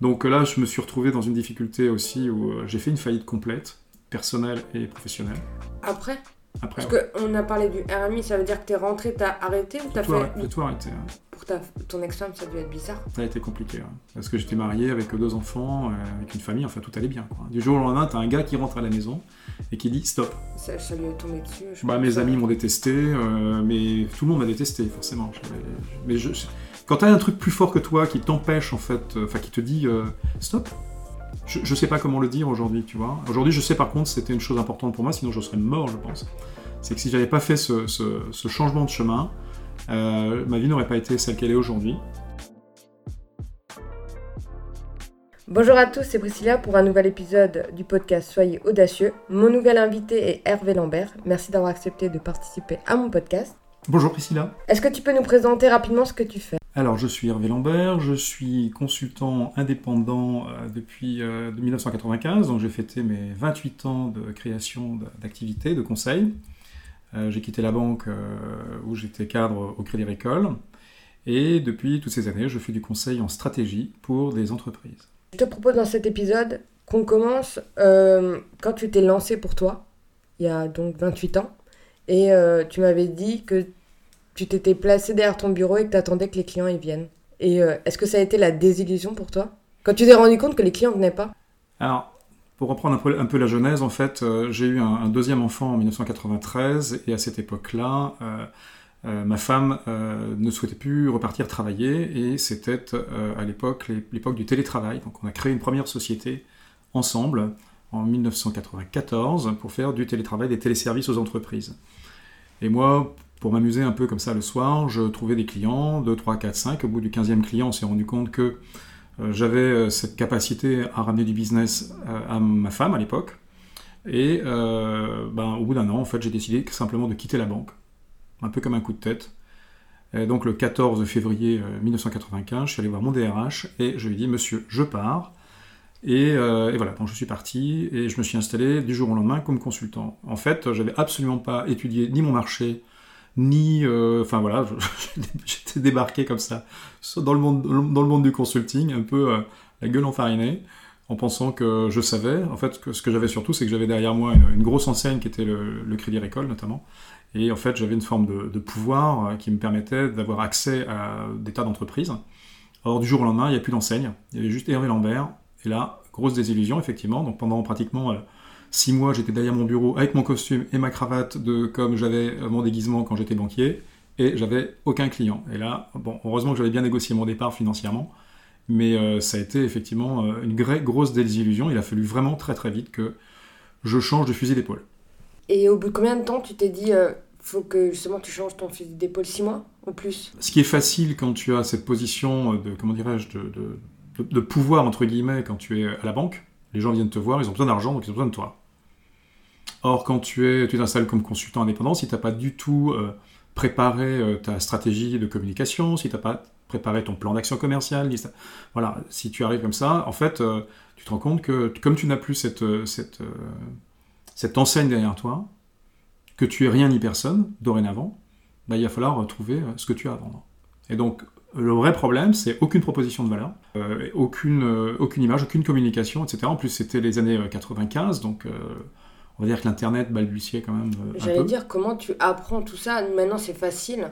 Donc là, je me suis retrouvé dans une difficulté aussi où euh, j'ai fait une faillite complète, personnelle et professionnelle. Après? Après, Parce qu'on a parlé du RMI, ça veut dire que t'es rentré, t'as arrêté ou t'as fait. arrêté, tout arrêté. hein. Pour ta... ton ex-femme, ça a dû être bizarre. Ça a été compliqué. hein. Parce que j'étais marié avec deux enfants, euh, avec une famille, enfin tout allait bien. Quoi. Du jour au lendemain, t'as un gars qui rentre à la maison et qui dit stop. Ça, ça lui est tombé dessus. je Bah, mes amis m'ont détesté, euh, mais tout le monde m'a détesté, forcément. Mais je, quand t'as un truc plus fort que toi qui t'empêche, en fait, euh, enfin qui te dit euh, stop, je, je sais pas comment le dire aujourd'hui, tu vois. Aujourd'hui, je sais par contre, c'était une chose importante pour moi, sinon je serais mort, je pense. C'est que si j'avais pas fait ce, ce- ce changement de chemin, euh, ma vie n'aurait pas été celle qu'elle est aujourd'hui. Bonjour à tous, c'est Priscilla pour un nouvel épisode du podcast Soyez audacieux. Mon nouvel invité est Hervé Lambert. Merci d'avoir accepté de participer à mon podcast. Bonjour Priscilla. Est-ce que tu peux nous présenter rapidement ce que tu fais? Alors, je suis Hervé Lambert, je suis consultant indépendant euh, depuis euh, de 1995, donc j'ai fêté mes 28 ans de création d'activité, de conseil. Euh, j'ai quitté la banque euh, où j'étais cadre au Crédit Agricole, et depuis toutes ces années, je fais du conseil en stratégie pour des entreprises. Je te propose dans cet épisode qu'on commence euh, quand tu t'es lancé pour toi, il y a donc 28 ans, et euh, tu m'avais dit que tu t'étais placé derrière ton bureau et que tu attendais que les clients y viennent. Et euh, est-ce que ça a été la désillusion pour toi? Quand tu t'es rendu compte que les clients venaient pas? Alors, pour reprendre un peu, la genèse, en fait, euh, j'ai eu un, deuxième enfant en 1993, et à cette époque-là, euh, ma femme ne souhaitait plus repartir travailler, et c'était à l'époque l'é- l'époque du télétravail. Donc, on a créé une première société ensemble en 1994 pour faire du télétravail, des téléservices aux entreprises. Et moi, pour m'amuser un peu comme ça le soir, je trouvais des clients, 2, 3, 4, 5. Au bout du 15e client, on s'est rendu compte que euh, j'avais euh, cette capacité à ramener du business euh, à ma femme à l'époque. Et ben, au bout d'un an, en fait, j'ai décidé simplement de quitter la banque, un peu comme un coup de tête. Et donc le 14 février euh, 1995, je suis allé voir mon DRH et je lui ai dit, monsieur, je pars. Et, et voilà, donc je suis parti et je me suis installé du jour au lendemain comme consultant. En fait, j'avais absolument pas étudié ni mon marché, ni, euh, enfin voilà, j'étais débarqué comme ça dans le monde, dans le monde du consulting, un peu euh, la gueule enfarinée, en pensant que je savais. En fait, que ce que j'avais surtout, c'est que j'avais derrière moi une, grosse enseigne qui était le, Crédit Agricole notamment, et en fait, j'avais une forme de, de pouvoir euh, qui me permettait d'avoir accès à des tas d'entreprises. Or, du jour au lendemain, il n'y a plus d'enseigne, il y avait juste Hervé Lambert, et là, grosse désillusion, effectivement. Donc pendant pratiquement six mois, j'étais derrière mon bureau avec mon costume et ma cravate, de comme j'avais mon déguisement quand j'étais banquier, et j'avais aucun client. Et là, bon, heureusement que j'avais bien négocié mon départ financièrement, mais euh, ça a été effectivement euh, une grosse désillusion. Il a fallu vraiment très très vite que je change de fusil d'épaule. Et au bout de combien de temps tu t'es dit, euh, faut que justement tu changes ton fusil d'épaule 6 mois ou plus? Ce qui est facile quand tu as cette position de, comment dirais-je, de, de- de- de pouvoir, entre guillemets, quand tu es à la banque, les gens viennent te voir, ils ont besoin d'argent, donc ils ont besoin de toi. Or, quand tu es, tu t'installes comme consultant indépendant, si tu n'as pas du tout euh, préparé euh, ta stratégie de communication, si tu n'as pas préparé ton plan d'action commerciale, voilà, si tu arrives comme ça, en fait, euh, tu te rends compte que comme tu n'as plus cette, cette, enseigne derrière toi, que tu es rien ni personne, dorénavant, bah, il va falloir trouver ce que tu as à vendre. Et donc, le vrai problème, c'est aucune proposition de valeur, euh, aucune, euh, aucune image, aucune communication, etc. En plus, c'était les années euh, 95, donc euh, on va dire que l'Internet balbutiait quand même J'allais dire comment tu apprends tout ça? Maintenant c'est facile,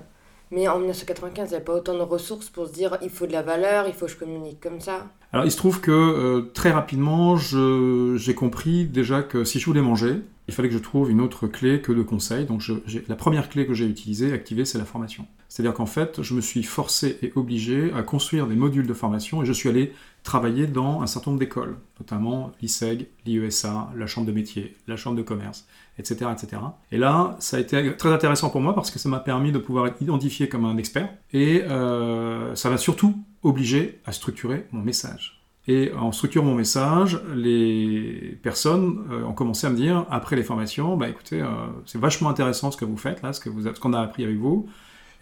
mais en 1995 il n'y avait pas autant de ressources pour se dire il faut de la valeur, il faut que je communique comme ça? Alors, il se trouve que très rapidement, j'ai compris déjà que si je voulais manger, il fallait que je trouve une autre clé que de conseil. Donc, je- la première clé que j'ai utilisée, activée, c'est la formation. C'est-à-dire qu'en fait, je me suis forcé et obligé à construire des modules de formation et je suis allé travailler dans un certain nombre d'écoles, notamment l'ISEG, l'IESA, la Chambre de métier, la Chambre de commerce, etc., etc. Et là, ça a été très intéressant pour moi parce que ça m'a permis de pouvoir être identifié comme un expert et euh, ça m'a surtout obligé à structurer mon message. Et en structurant mon message, les personnes euh, ont commencé à me dire, après les formations, bah écoutez, euh, c'est vachement intéressant ce que vous faites là, ce qu'on a appris avec vous.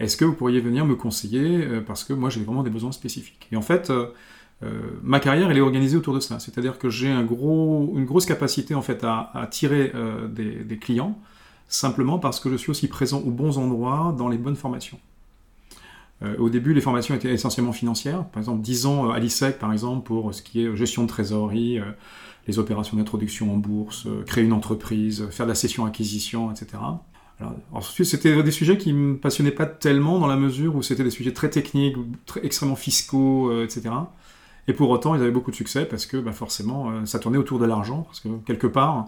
Est-ce que vous pourriez venir me conseiller euh, parce que moi j'ai vraiment des besoins spécifiques? Et en fait, ma carrière elle est organisée autour de ça, c'est-à-dire que j'ai un gros, une grosse capacité en fait à, à tirer des, des clients simplement parce que je suis aussi présent aux bons endroits dans les bonnes formations. Au début, les formations étaient essentiellement financières. Par exemple, 10 ans à l'ISEC, par exemple, pour ce qui est gestion de trésorerie, les opérations d'introduction en bourse, créer une entreprise, faire de la cession-acquisition, etc. Alors, ensuite, c'était des sujets qui me passionnaient pas tellement dans la mesure où c'était des sujets très techniques, extrêmement fiscaux, euh, etc. Et pour autant, ils avaient beaucoup de succès parce que bah, forcément, euh, ça tournait autour de l'argent. Parce que quelque part,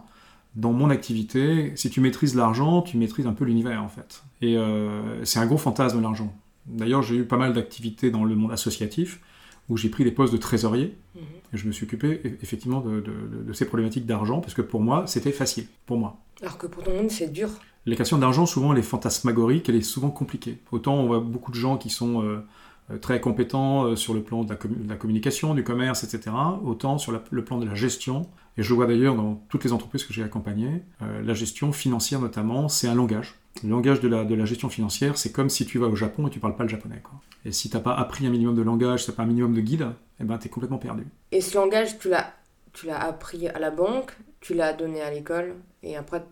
dans mon activité, si tu maîtrises l'argent, tu maîtrises un peu l'univers en fait. Et euh, c'est un gros fantasme l'argent. D'ailleurs, j'ai eu pas mal d'activités dans le monde associatif où j'ai pris des postes de trésorier. Mhm. Et je me suis occupé effectivement de, de ces problématiques d'argent parce que pour moi, c'était facile. Pour moi. Alors que pour tout le monde, c'est dur. Les questions d'argent, souvent, elle est fantasmagorique, elle est souvent compliquée. Autant on voit beaucoup de gens qui sont euh, euh, très compétents euh, sur le plan de la, communication, du commerce, etc. Autant sur le plan de la gestion. Et je le vois d'ailleurs dans toutes les entreprises que j'ai accompagnées. la gestion financière notamment, c'est un langage. Le langage de la, de la gestion financière, c'est comme si tu vas au Japon et tu parles pas le japonais. Quoi. Et si tu n'as pas appris un minimum de langage, si tu n'as pas un minimum de guide, eh ben, tu es complètement perdu. Et ce langage, tu l'as, tu l'as appris à la banque, tu l'as donné à l'école, et après,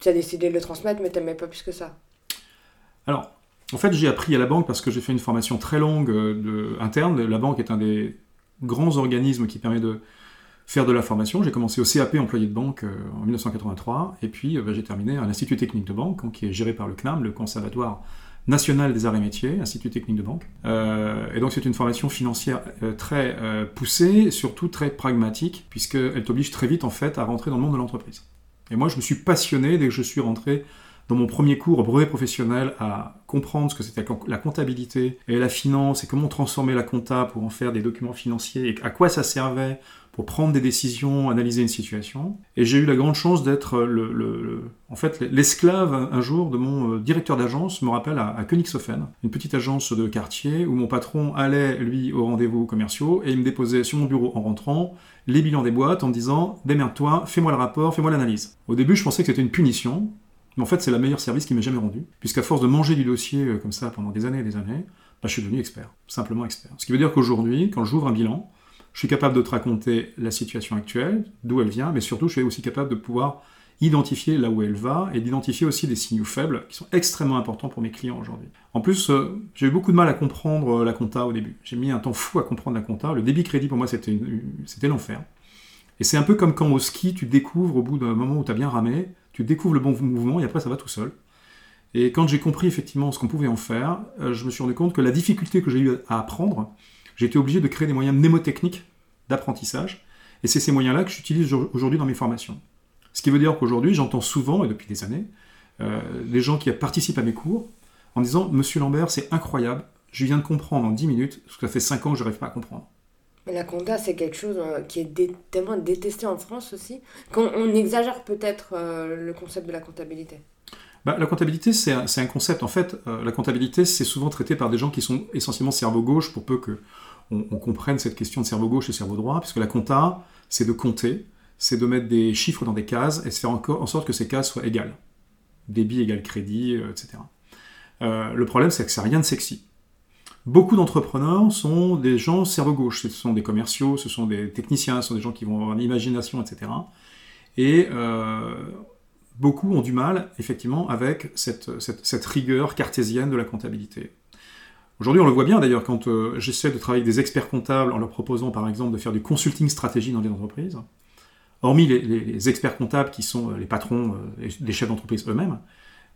tu as décidé de le transmettre, mais tu n'aimais pas plus que ça. Alors, en fait, j'ai appris à la banque parce que j'ai fait une formation très longue euh, de, interne. La banque est un des grands organismes qui permet de faire de la formation. J'ai commencé au CAP employé de banque euh, en 1983, et puis euh, bah, j'ai terminé à l'Institut technique de banque, hein, qui est géré par le CNAM, le Conservatoire national des arts et métiers, Institut technique de banque. et donc c'est une formation financière très poussée, surtout très pragmatique, puisqu'elle t'oblige très vite en fait à rentrer dans le monde de l'entreprise. Et moi, je me suis passionné dès que je suis rentré dans mon premier cours brevet professionnel à comprendre ce que c'était la comptabilité et la finance et comment transformer la compta pour en faire des documents financiers et à quoi ça servait pour prendre des décisions, analyser une situation. Et j'ai eu la grande chance d'être le, en fait l'esclave un jour de mon euh, directeur d'agence, me rappelle à, à une petite agence de quartier où mon patron allait lui au rendez-vous commerciaux et il me déposait sur mon bureau en rentrant les bilans des boîtes en me disant démerde-toi, fais-moi le rapport, fais-moi l'analyse. Au début, je pensais que c'était une punition, mais en fait, c'est le meilleur service qui m'ait jamais rendu, puisqu'à force de manger du dossier euh, comme ça pendant des années et des années, bah, je suis devenu expert, simplement expert. Ce qui veut dire qu'aujourd'hui, quand j'ouvre un bilan, je suis capable de te raconter la situation actuelle, d'où elle vient, mais surtout je suis aussi capable de pouvoir identifier là où elle va et d'identifier aussi des signaux faibles qui sont extrêmement importants pour mes clients aujourd'hui. En plus, euh, j'ai eu beaucoup de mal à comprendre euh, la compta au début. J'ai mis un temps fou à comprendre la compta. Le débit crédit pour moi c'était, l'enfer. Et c'est un peu comme quand au ski tu découvres au bout d'un moment où tu as bien ramé, tu découvres le bon mouvement et après ça va tout seul. Et quand j'ai compris effectivement ce qu'on pouvait en faire, euh, je me suis rendu compte que la difficulté que j'ai eu à apprendre, j'ai été obligé de créer des moyens mnémotechniques d'apprentissage. Et c'est ces moyens-là que j'utilise aujourd'hui dans mes formations. Ce qui veut dire qu'aujourd'hui, j'entends souvent, et depuis des années, euh, des gens qui participent à mes cours en disant Monsieur Lambert, c'est incroyable, je viens de comprendre en 10 minutes ce que ça fait 5 ans que je n'arrive pas à comprendre. La compta, c'est quelque chose euh, qui est tellement détesté en France aussi, qu'on on exagère peut-être euh, le concept de la comptabilité. Bah, la comptabilité, c'est un, concept. En fait, la comptabilité, c'est souvent traité par des gens qui sont essentiellement cerveau gauche pour peu que on, comprenne cette question de cerveau gauche et cerveau droit, puisque la compta, c'est de compter, c'est de mettre des chiffres dans des cases et de faire en sorte que ces cases soient égales. Débit égale crédit, euh, etc. Euh, le problème, c'est que ça n'a rien de sexy. Beaucoup d'entrepreneurs sont des gens cerveau gauche, ce sont des commerciaux, ce sont des techniciens, ce sont des gens qui vont avoir une imagination, etc. Et euh, beaucoup ont du mal, effectivement, avec cette rigueur cartésienne de la comptabilité. Aujourd'hui, on le voit bien d'ailleurs quand euh, j'essaie de travailler avec des experts comptables en leur proposant par exemple de faire du consulting stratégie dans des entreprises. Hormis les, experts comptables qui sont euh, les patrons, euh, les chefs d'entreprise eux-mêmes,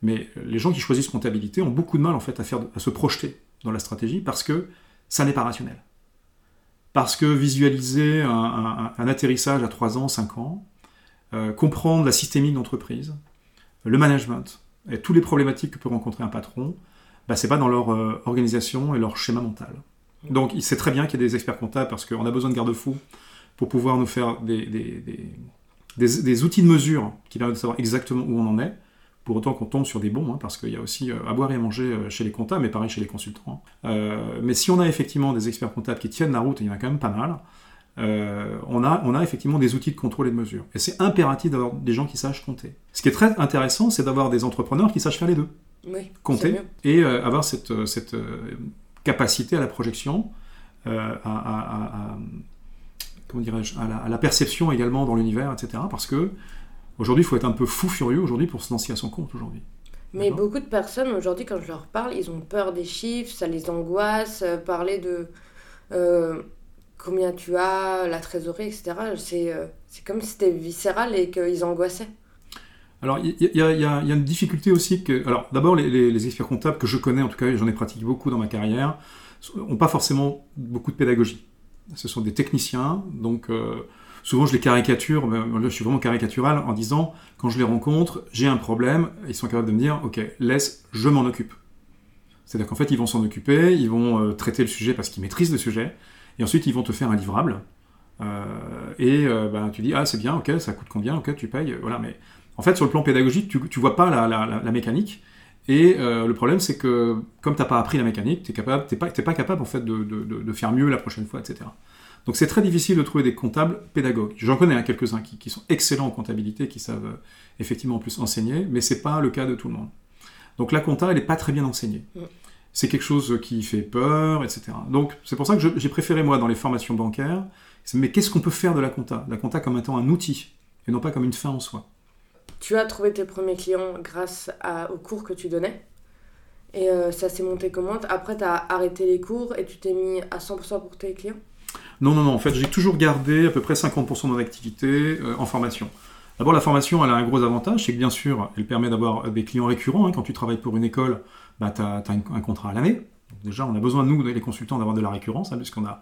mais les gens qui choisissent comptabilité ont beaucoup de mal en fait à, se projeter dans la stratégie parce que ça n'est pas rationnel. Parce que visualiser un, atterrissage à 3 ans, 5 ans, comprendre la systémique d'entreprise, le management, et toutes les problématiques que peut rencontrer un patron, bah, c'est pas dans leur euh, organisation et leur schéma mental. Donc il sait très bien qu'il y a des experts comptables parce qu'on a besoin de garde-fous pour pouvoir nous faire des, des, outils de mesure qui permettent de savoir exactement où on en est, pour autant qu'on tombe sur des bons, hein, parce qu'il y a aussi euh, à boire et à manger euh, chez les comptables, mais pareil chez les consultants. mais si on a effectivement des experts comptables qui tiennent la route, et il y en a quand même pas mal, on, a, on a effectivement des outils de contrôle et de mesure. Et c'est impératif d'avoir des gens qui sachent compter. Ce qui est très intéressant, c'est d'avoir des entrepreneurs qui sachent faire les deux compter et euh, avoir cette, euh, cette euh, capacité à la projection, à, comment dirais-je, à la, perception également dans l'univers, etc. Parce que aujourd'hui, il faut être un peu fou furieux aujourd'hui pour se lancer à son compte aujourd'hui. Mais beaucoup de personnes aujourd'hui, quand je leur parle, ils ont peur des chiffres, ça les angoisse, euh, parler de euh, combien tu as, la trésorerie, etc. C'est euh, c'est comme si c'était viscéral et qu'ils angoissaient. Alors, il y, y, y, a une difficulté aussi que. Alors, d'abord, les, les, les, experts comptables que je connais, en tout cas, j'en ai pratiqué beaucoup dans ma carrière, n'ont pas forcément beaucoup de pédagogie. Ce sont des techniciens, donc euh, souvent je les caricature, mais là je suis vraiment caricatural en disant quand je les rencontre, j'ai un problème, ils sont capables de me dire ok, laisse, je m'en occupe. C'est-à-dire qu'en fait, ils vont s'en occuper, ils vont euh, traiter le sujet parce qu'ils maîtrisent le sujet, et ensuite ils vont te faire un livrable. Euh, et ben, tu dis ah c'est bien, ok, ça coûte combien, ok, tu payes, voilà, mais en fait, sur le plan pédagogique, tu, tu vois pas la, la, mécanique. Et euh, le problème, c'est que comme tu n'as pas appris la mécanique, tu n'es pas, pas capable en fait, de, de, faire mieux la prochaine fois, etc. Donc c'est très difficile de trouver des comptables pédagogues. J'en connais hein, quelques-uns qui, qui, sont excellents en comptabilité, qui savent euh, effectivement en plus enseigner, mais c'est pas le cas de tout le monde. Donc la compta, elle n'est pas très bien enseignée. C'est quelque chose qui fait peur, etc. Donc c'est pour ça que j'ai préféré moi dans les formations bancaires, mais qu'est-ce qu'on peut faire de la compta? La compta comme étant un outil, et non pas comme une fin en soi. Tu as trouvé tes premiers clients grâce à, aux cours que tu donnais? Et euh, ça s'est monté comment? Après, tu as arrêté les cours et tu t'es mis à 100% pour tes clients? Non, non, non. En fait, j'ai toujours gardé à peu près 50% de mon activité euh, en formation. D'abord, la formation, elle a un gros avantage, c'est que bien sûr, elle permet d'avoir des clients récurrents. Hein. Quand tu travailles pour une école, bah, tu as, un contrat à l'année. Déjà, on a besoin, nous, les consultants, d'avoir de la récurrence, hein, puisqu'on a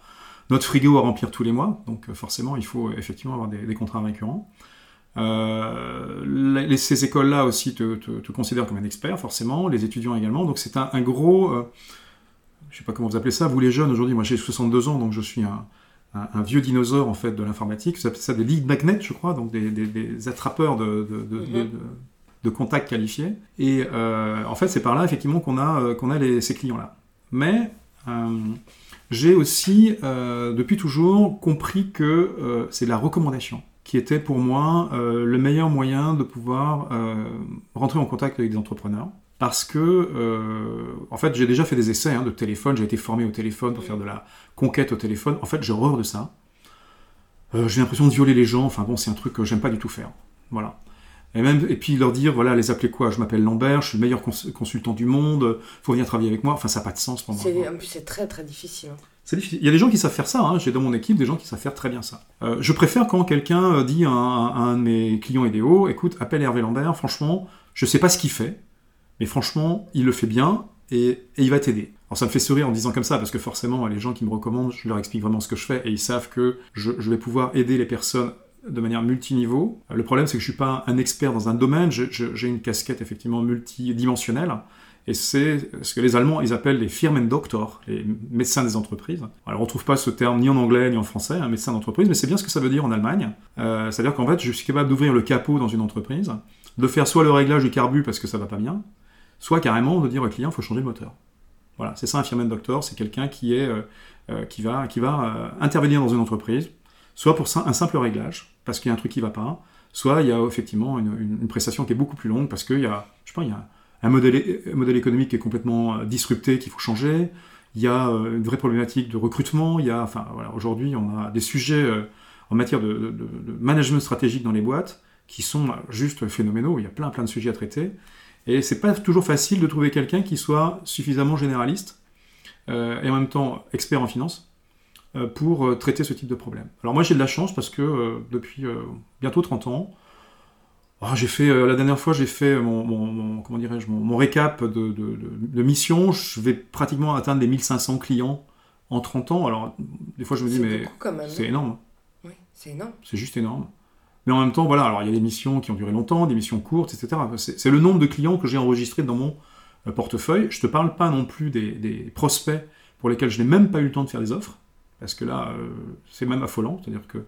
notre frigo à remplir tous les mois. Donc, forcément, il faut effectivement avoir des, contrats récurrents. Euh, ces écoles-là aussi te, considèrent comme un expert, forcément, les étudiants également. Donc c'est un, gros, euh, je sais pas comment vous appelez ça, vous les jeunes aujourd'hui, moi j'ai 62 ans, donc je suis un, un, un, vieux dinosaure en fait de l'informatique. Vous appelez ça des lead magnets, je crois, donc des, des, des attrapeurs de, de, de, mm -hmm. de, contacts qualifiés. Et euh, en fait c'est par là effectivement qu'on a, euh, qu'on a les, ces clients-là. Mais euh, j'ai aussi, euh, depuis toujours, compris que c'est la recommandation qui était pour moi le meilleur moyen de pouvoir rentrer en contact avec des entrepreneurs. Parce que, euh, en fait, j'ai déjà fait des essais hein, de téléphone, j'ai été formé au téléphone pour faire de la conquête au téléphone. En fait, j'ai horreur de ça. j'ai l'impression de violer les gens, enfin bon, c'est un truc que j'aime pas du tout faire. Voilà. Et, même, et puis leur dire, voilà, les appeler quoi? Je m'appelle Lambert, je suis le meilleur cons consultant du monde, faut venir travailler avec moi. Enfin, ça n'a pas de sens pour moi. En plus, c'est très très difficile. C'est difficile. Il y a des gens qui savent faire ça. Hein. J'ai dans mon équipe des gens qui savent faire très bien ça. Euh, je préfère quand quelqu'un dit à un, à un, de mes clients idéaux, écoute, appelle Hervé Lambert, franchement, je sais pas ce qu'il fait, mais franchement, il le fait bien et, il va t'aider. Alors ça me fait sourire en disant comme ça, parce que forcément, les gens qui me recommandent, je leur explique vraiment ce que je fais et ils savent que je, vais pouvoir aider les personnes de manière multiniveau. Le problème, c'est que je suis pas un expert dans un domaine, j'ai une casquette effectivement multidimensionnelle. Et c'est ce que les Allemands ils appellent les Firmendoktor, les médecins des entreprises. Alors on ne trouve pas ce terme ni en anglais ni en français, un médecin d'entreprise, mais c'est bien ce que ça veut dire en Allemagne. Euh, C'est-à-dire qu'en fait, je suis capable d'ouvrir le capot dans une entreprise, de faire soit le réglage du carbu parce que ça va pas bien, soit carrément de dire au client, il faut changer le moteur. Voilà, c'est ça un Firmendoktor, c'est quelqu'un qui, euh, euh, qui va, qui va euh, intervenir dans une entreprise, soit pour un simple réglage, parce qu'il y a un truc qui va pas, soit il y a effectivement une, une, prestation qui est beaucoup plus longue, parce qu'il y a, je sais pas, il y a un modèle, un modèle économique qui est complètement disrupté, qu'il faut changer. Il y a une vraie problématique de recrutement. Il y a, enfin, voilà, aujourd'hui, on a des sujets en matière de, management stratégique dans les boîtes qui sont juste phénoménaux. Il y a plein, plein de sujets à traiter. Et c'est pas toujours facile de trouver quelqu'un qui soit suffisamment généraliste euh, et en même temps expert en finance euh, pour traiter ce type de problème. Alors moi j'ai de la chance parce que euh, depuis bientôt 30 ans, Oh, j'ai fait euh, la dernière fois, j'ai fait mon, mon, mon comment dirais-je, mon, mon, récap de, de, de, de mission. Je vais pratiquement atteindre les 1500 clients en 30 ans. Alors, des fois, je me dis, mais c'est énorme. Oui, c'est énorme. C'est juste énorme. Mais en même temps, voilà, alors il y a des missions qui ont duré longtemps, des missions courtes, etc. C'est le nombre de clients que j'ai enregistrés dans mon euh, portefeuille. Je te parle pas non plus des, prospects pour lesquels je n'ai même pas eu le temps de faire des offres, parce que là, euh, c'est même affolant. C'est-à-dire que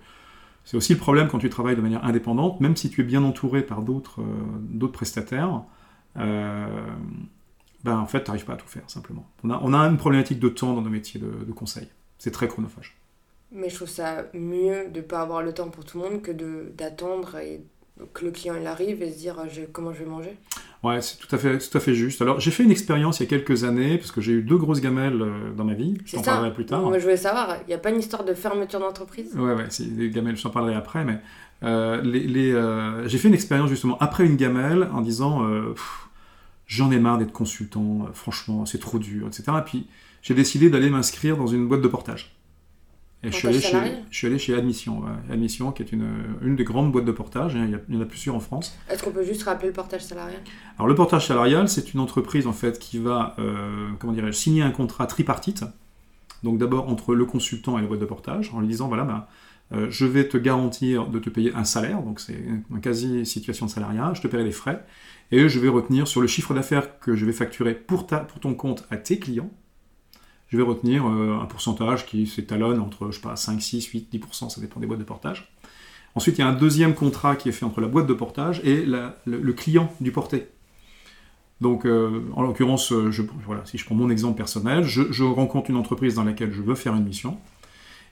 c'est aussi le problème quand tu travailles de manière indépendante, même si tu es bien entouré par d'autres euh, prestataires, ben en fait, tu n'arrives pas à tout faire, simplement. On a, une problématique de temps dans nos métiers de conseil. C'est très chronophage. Mais je trouve ça mieux de ne pas avoir le temps pour tout le monde que d'attendre et que le client il arrive et se dire je, comment je vais manger. Ouais, c'est tout à fait, tout à fait juste. Alors, j'ai fait une expérience il y a quelques années, parce que j'ai eu deux grosses gamelles euh, dans ma vie. Je t'en parlerai plus tard. Moi, je voulais savoir, il n'y a pas une histoire de fermeture d'entreprise? Ouais, ouais, c'est des gamelles, je t'en parlerai après, mais euh, les, les, euh, j'ai fait une expérience justement après une gamelle en disant, euh, j'en ai marre d'être consultant, euh, franchement, c'est trop dur, etc. Et puis j'ai décidé d'aller m'inscrire dans une boîte de portage. Et je suis, allé chez, je suis allé chez Admission, Admission qui est une, une des grandes boîtes de portage, hein, il y, en a plusieurs en France. Est-ce qu'on peut juste rappeler le portage salarial? Alors le portage salarial, c'est une entreprise en fait qui va, euh, comment signer un contrat tripartite, donc d'abord entre le consultant et la boîte de portage, en lui disant voilà, euh, je vais te garantir de te payer un salaire, donc c'est une quasi situation de salariat, je te paierai les frais, et je vais retenir sur le chiffre d'affaires que je vais facturer pour, ta, pour ton compte à tes clients, je vais retenir euh, un pourcentage qui s'étalonne entre, je sais pas, 5, 6, 8, 10%, ça dépend des boîtes de portage. Ensuite, il y a un deuxième contrat qui est fait entre la boîte de portage et le, client du porté. Donc, euh, en l'occurrence, voilà, si je prends mon exemple personnel, je, je, rencontre une entreprise dans laquelle je veux faire une mission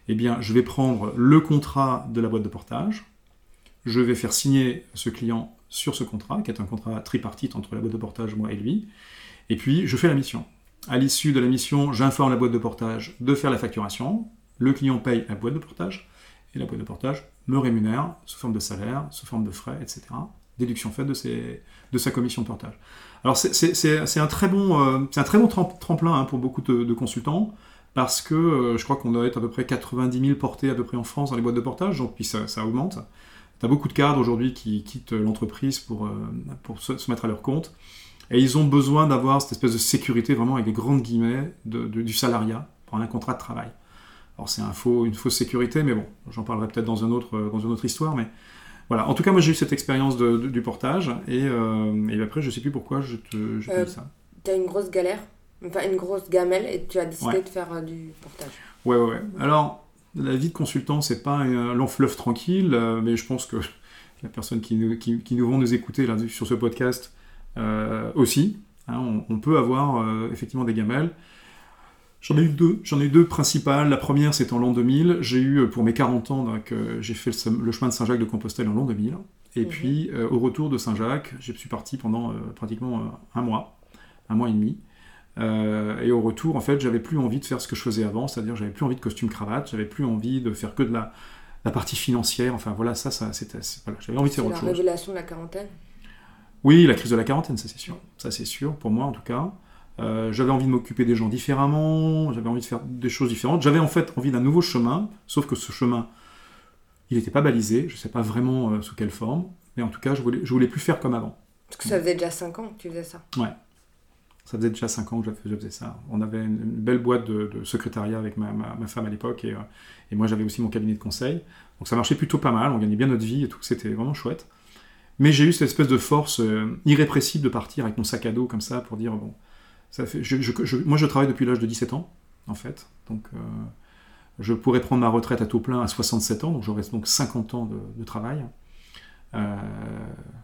eh bien, je vais prendre le contrat de la boîte de portage, je vais faire signer ce client sur ce contrat, qui est un contrat tripartite entre la boîte de portage, moi et lui, et puis je fais la mission. À l'issue de la mission, j'informe la boîte de portage de faire la facturation, le client paye la boîte de portage, et la boîte de portage me rémunère sous forme de salaire, sous forme de frais, etc. Déduction faite de, sa commission de portage. Alors c'est un très bon, euh, tremplin hein, pour beaucoup de consultants parce que euh, je crois qu'on doit être à peu près 90 000 portés à peu près en France dans les boîtes de portage, donc puis ça, augmente. Tu as beaucoup de cadres aujourd'hui qui quittent l'entreprise pour, euh, pour se, mettre à leur compte, et ils ont besoin d'avoir cette espèce de sécurité, vraiment avec des grandes guillemets, de, du salariat, pour un contrat de travail. Alors c'est un faux, une fausse sécurité, mais bon, j'en parlerai peut-être dans, un autre, euh, dans une autre histoire, mais voilà. En tout cas, moi j'ai eu cette expérience du portage, et, et, après je sais plus pourquoi je te, je te ça. Tu as une grosse galère Enfin, une grosse gamelle et tu as décidé de faire euh, du portage. Ouais, ouais, ouais. Alors, la vie de consultant, c'est pas un long fleuve tranquille, euh, mais je pense que la personne qui nous, qui, qui nous vont nous écouter là, sur ce podcast euh, aussi, hein, on, peut avoir effectivement des gamelles. J'en ai eu deux, j'en ai eu deux principales. La première, c'est en l'an 2000. J'ai eu, pour mes 40 ans, donc, j'ai fait le, chemin de Saint-Jacques de Compostelle en l'an 2000. Et mhm. puis, au retour de Saint-Jacques, je suis parti pendant pratiquement un mois, un mois et demi. Euh, et au retour, en fait, j'avais plus envie de faire ce que je faisais avant, c'est-à-dire j'avais plus envie de costume cravate, j'avais plus envie de faire que de la, la partie financière. Enfin voilà, ça, ça c'était, voilà, j'avais envie de faire autre chose. La révélation de la quarantaine. Oui, la crise de la quarantaine, ça c'est sûr. Ça c'est sûr, pour moi en tout cas. Euh, j'avais envie de m'occuper des gens différemment, j'avais envie de faire des choses différentes. J'avais en fait envie d'un nouveau chemin, sauf que ce chemin, il n'était pas balisé, je ne sais pas vraiment euh, sous quelle forme, mais en tout cas, je voulais, je voulais plus faire comme avant. Parce que ça faisait déjà 5 ans que tu faisais ça. Ouais, ça faisait déjà 5 ans que je faisais ça. On avait une, belle boîte de, secrétariat avec ma, femme à l'époque et, euh, et, moi j'avais aussi mon cabinet de conseil. Donc ça marchait plutôt pas mal, on gagnait bien notre vie et tout, c'était vraiment chouette. Mais j'ai eu cette espèce de force euh, irrépressible de partir avec mon sac à dos comme ça pour dire bon, ça fait, moi je travaille depuis l'âge de 17 ans en fait, donc euh, je pourrais prendre ma retraite à taux plein à 67 ans, donc j'aurais donc 50 ans de travail. Euh,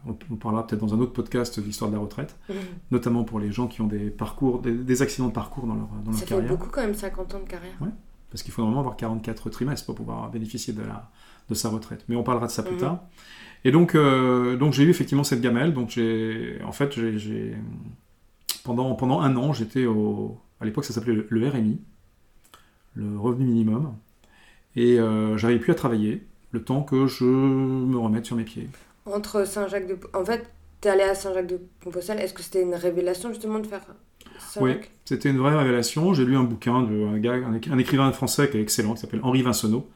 on, parlera peut-être dans un autre podcast de l'histoire de la retraite, mhm. notamment pour les gens qui ont des parcours, des, accidents de parcours dans leur, dans Ça fait beaucoup quand même 50 ans de carrière. Ouais, parce qu'il faut normalement avoir 44 trimestres pour pouvoir bénéficier de, la, de sa retraite. Mais on parlera de ça plus mhm. tard. Et donc, euh, donc j'ai eu effectivement cette gamelle. Donc j'ai, en fait, j'ai, pendant, pendant un an, j'étais au, à l'époque ça s'appelait le, RMI, le revenu minimum, et euh, j'avais plus à travailler le temps que je me remette sur mes pieds. Entre Saint-Jacques de... En fait, tu es allé à Saint-Jacques de Compostelle. Est-ce que c'était une révélation justement de faire Oui, c'était une vraie révélation. J'ai lu un bouquin d'un gars, un écrivain français qui est excellent, qui s'appelle Henri Vincenot,